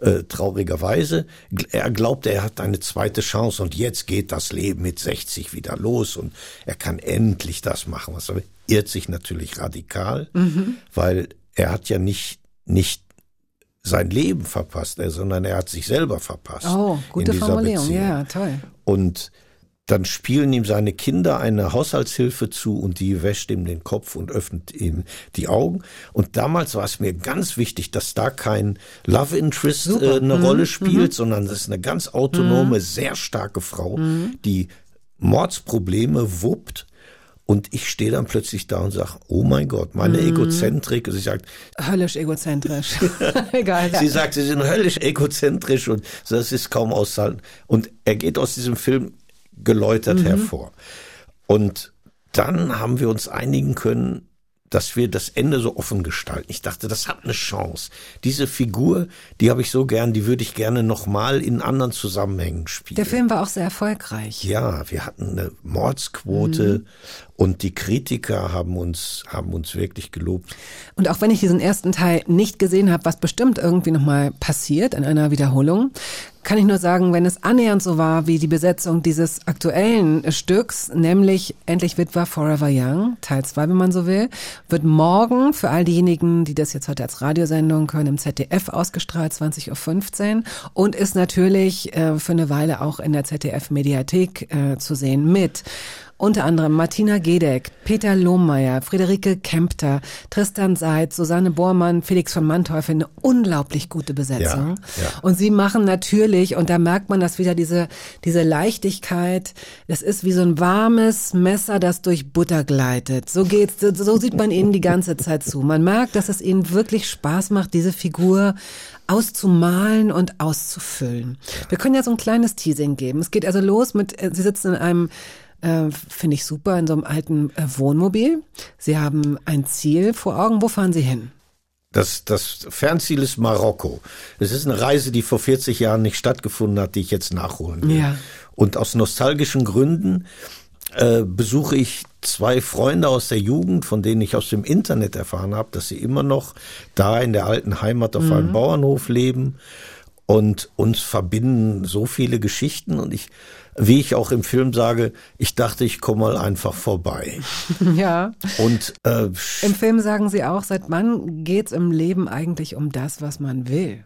äh, traurigerweise. Er glaubt, er hat eine zweite Chance und jetzt geht das Leben mit 60 wieder los und er kann endlich das machen. Was er irrt sich natürlich radikal, Mhm. weil er hat ja nicht nicht sein Leben verpasst, er- sondern er hat sich selber verpasst. Oh, gute in dieser Formulierung. Beziehung. Ja, toll. Und dann spielen ihm seine Kinder eine Haushaltshilfe zu und die wäscht ihm den Kopf und öffnet ihm die Augen. Und damals war es mir ganz wichtig, dass da kein Love Interest äh, eine Mhm. Rolle spielt, sondern das ist eine ganz autonome, sehr starke Frau, die Mordsprobleme wuppt. Und ich stehe dann plötzlich da und sage, oh mein Gott, meine Mhm. Egozentrik. Und sie sagt, Höllisch egozentrisch. Egal. Ja. sie sagt, sie sind höllisch egozentrisch und das ist kaum auszuhalten. Und er geht aus diesem Film geläutert Mhm. hervor. Und dann haben wir uns einigen können, dass wir das Ende so offen gestalten. Ich dachte, das hat eine Chance. Diese Figur, die habe ich so gern, die würde ich gerne nochmal in anderen Zusammenhängen spielen. Der Film war auch sehr erfolgreich. Ja, wir hatten eine Mordsquote Mhm. Und die Kritiker haben uns, haben uns wirklich gelobt. Und auch wenn ich diesen ersten Teil nicht gesehen habe, was bestimmt irgendwie nochmal passiert in einer Wiederholung, kann ich nur sagen, wenn es annähernd so war wie die Besetzung dieses aktuellen Stücks, nämlich Endlich Witwer Forever Young, Teil 2, wenn man so will, wird morgen für all diejenigen, die das jetzt heute als Radiosendung hören, im ZDF ausgestrahlt, 20.15 Uhr und ist natürlich äh, für eine Weile auch in der ZDF-Mediathek äh, zu sehen mit unter anderem Martina Gedeck, Peter Lohmeier, Friederike Kempter, Tristan Seitz, Susanne Bormann, Felix von Manteuffel, eine unglaublich gute Besetzung. Ja, ja. Und sie machen natürlich, und da merkt man das wieder, diese, diese Leichtigkeit, das ist wie so ein warmes Messer, das durch Butter gleitet. So geht's, so- sieht man ihnen die ganze Zeit zu. Man merkt, dass es ihnen wirklich Spaß macht, diese Figur auszumalen und auszufüllen. Wir können ja so ein kleines Teasing geben. Es geht also los mit, äh, Sie sitzen in einem äh, finde ich super, in so einem alten äh, Wohnmobil. Sie haben ein Ziel vor Augen. Wo fahren Sie hin? Das, das Fernziel ist Marokko. Es ist eine Reise, die vor 40 Jahren nicht stattgefunden hat, die ich jetzt nachholen will. Ja. Und aus nostalgischen Gründen äh, besuche ich zwei Freunde aus der Jugend, von denen ich aus dem Internet erfahren habe, dass sie immer noch da in der alten Heimat auf einem Bauernhof leben. Und uns verbinden so viele Geschichten. Und ich, wie ich auch im Film sage, ich dachte, ich komme mal einfach vorbei. Ja. Und äh, Im Film sagen Sie auch, seit wann geht's im Leben eigentlich um das, was man will?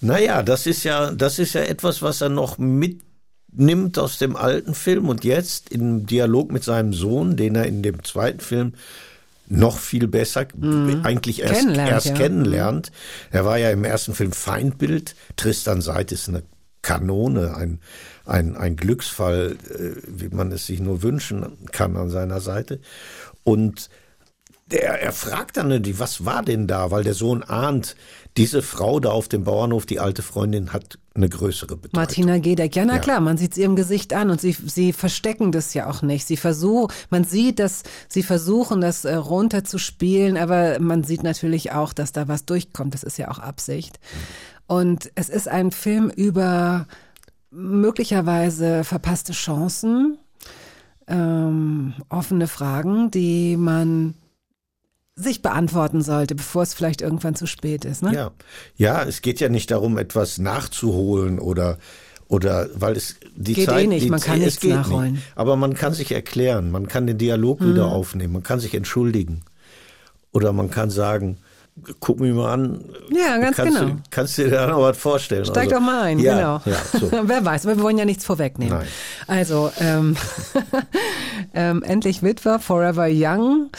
Naja, das ist ja, das ist ja etwas, was er noch mitnimmt aus dem alten Film und jetzt im Dialog mit seinem Sohn, den er in dem zweiten Film noch viel besser eigentlich erst, Mhm. Kennenlernt, erst ja. kennenlernt. Er war ja im ersten Film Feindbild. Tristan Seid ist eine Kanone, ein, ein, ein Glücksfall, äh, wie man es sich nur wünschen kann an seiner Seite. Und der, er fragt dann, was war denn da? Weil der Sohn ahnt, diese Frau da auf dem Bauernhof, die alte Freundin, hat eine größere Bedeutung. Martina Gedeck, ja na Ja. klar, man sieht sie im Gesicht an und sie, sie verstecken das ja auch nicht. Sie versuchen, man sieht, dass sie versuchen, das äh, runterzuspielen, aber man sieht natürlich auch, dass da was durchkommt. Das ist ja auch Absicht. Und es ist ein Film über möglicherweise verpasste Chancen, ähm, offene Fragen, die man sich beantworten sollte, bevor es vielleicht irgendwann zu spät ist. Ne? Ja. ja, es geht ja nicht darum, etwas nachzuholen oder oder weil es die Geht eh Zeit nicht, die, man kann es nichts geht nachholen. Nicht. Aber man kann sich erklären, man kann den Dialog Mhm. wieder aufnehmen, man kann sich entschuldigen oder man kann sagen, guck mich mal an. Ja, ganz kannst genau. Du, kannst du dir da noch was vorstellen? Steig Also, doch mal ein, ja, genau. Ja, so. Wer weiß, aber wir wollen ja nichts vorwegnehmen. Nein. Also, ähm, ähm, endlich Witwer, Forever Young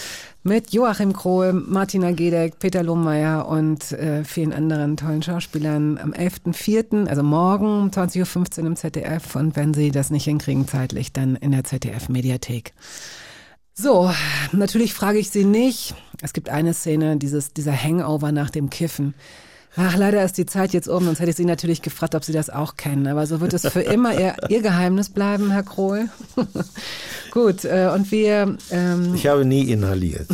mit Joachim Krohl, Martina Gedeck, Peter Lohmeier und äh, vielen anderen tollen Schauspielern am 11.04., also morgen um 20.15 Uhr im ZDF und wenn Sie das nicht hinkriegen zeitlich, dann in der ZDF-Mediathek. So, natürlich frage ich Sie nicht. Es gibt eine Szene, dieses, dieser Hangover nach dem Kiffen. Ach, leider ist die Zeit jetzt um, sonst hätte ich Sie natürlich gefragt, ob Sie das auch kennen. Aber so wird es für immer Ihr, Ihr Geheimnis bleiben, Herr Krohl. Gut, äh, und wir... Ähm, Ich habe nie inhaliert.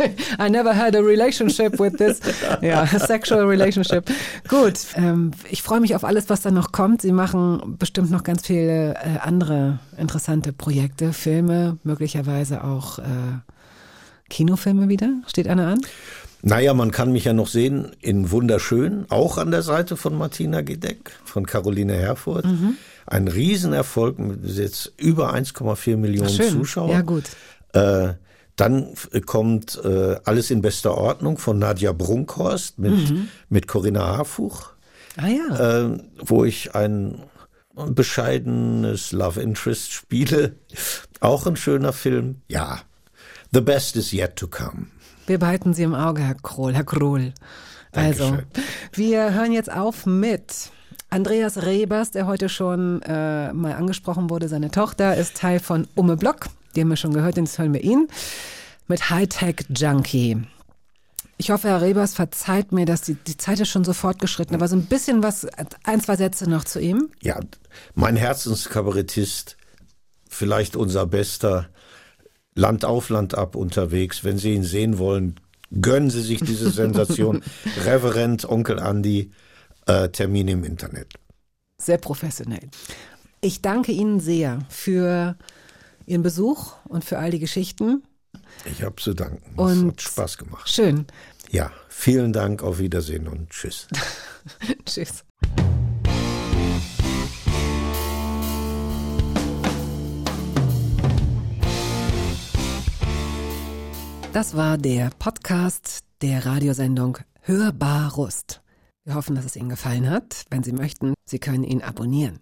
I never had a relationship with this. Ja, a sexual relationship. Gut, ähm, ich freue mich auf alles, was da noch kommt. Sie machen bestimmt noch ganz viele äh, andere interessante Projekte, Filme, möglicherweise auch äh, Kinofilme wieder. Steht einer an? Naja, man kann mich ja noch sehen in Wunderschön, auch an der Seite von Martina Gedeck, von Caroline Herfurth. Mhm. Ein Riesenerfolg mit jetzt über 1,4 Millionen Schön. Zuschauer. Ja, gut. Äh, dann f- kommt äh, Alles in bester Ordnung von Nadja Brunkhorst mit, Mhm. mit Corinna Harfuch, Ah ja. äh, wo ich ein bescheidenes Love Interest spiele. Auch ein schöner Film. Ja, The Best is Yet to Come. Wir behalten Sie im Auge, Herr Krohl, Herr Krohl. Also, Dankeschön. wir hören jetzt auf mit Andreas Rebers, der heute schon äh, mal angesprochen wurde. Seine Tochter ist Teil von Umme Block. Die haben wir schon gehört, jetzt hören wir ihn mit Hightech Junkie. Ich hoffe, Herr Rebers verzeiht mir, dass die, die Zeit ist schon so fortgeschritten, aber so ein bisschen was, ein, zwei Sätze noch zu ihm. Ja, mein Herzenskabarettist, vielleicht unser bester, Land auf, Land ab unterwegs. Wenn Sie ihn sehen wollen, gönnen Sie sich diese Sensation. Reverend Onkel Andy, äh, Termin im Internet. Sehr professionell. Ich danke Ihnen sehr für Ihren Besuch und für all die Geschichten. Ich habe zu danken. Es Und hat Spaß gemacht. Schön. Ja, vielen Dank, auf Wiedersehen und tschüss. Tschüss. Das war der Podcast der Radiosendung Hörbar Rust. Wir hoffen, dass es Ihnen gefallen hat. Wenn Sie möchten, Sie können ihn abonnieren.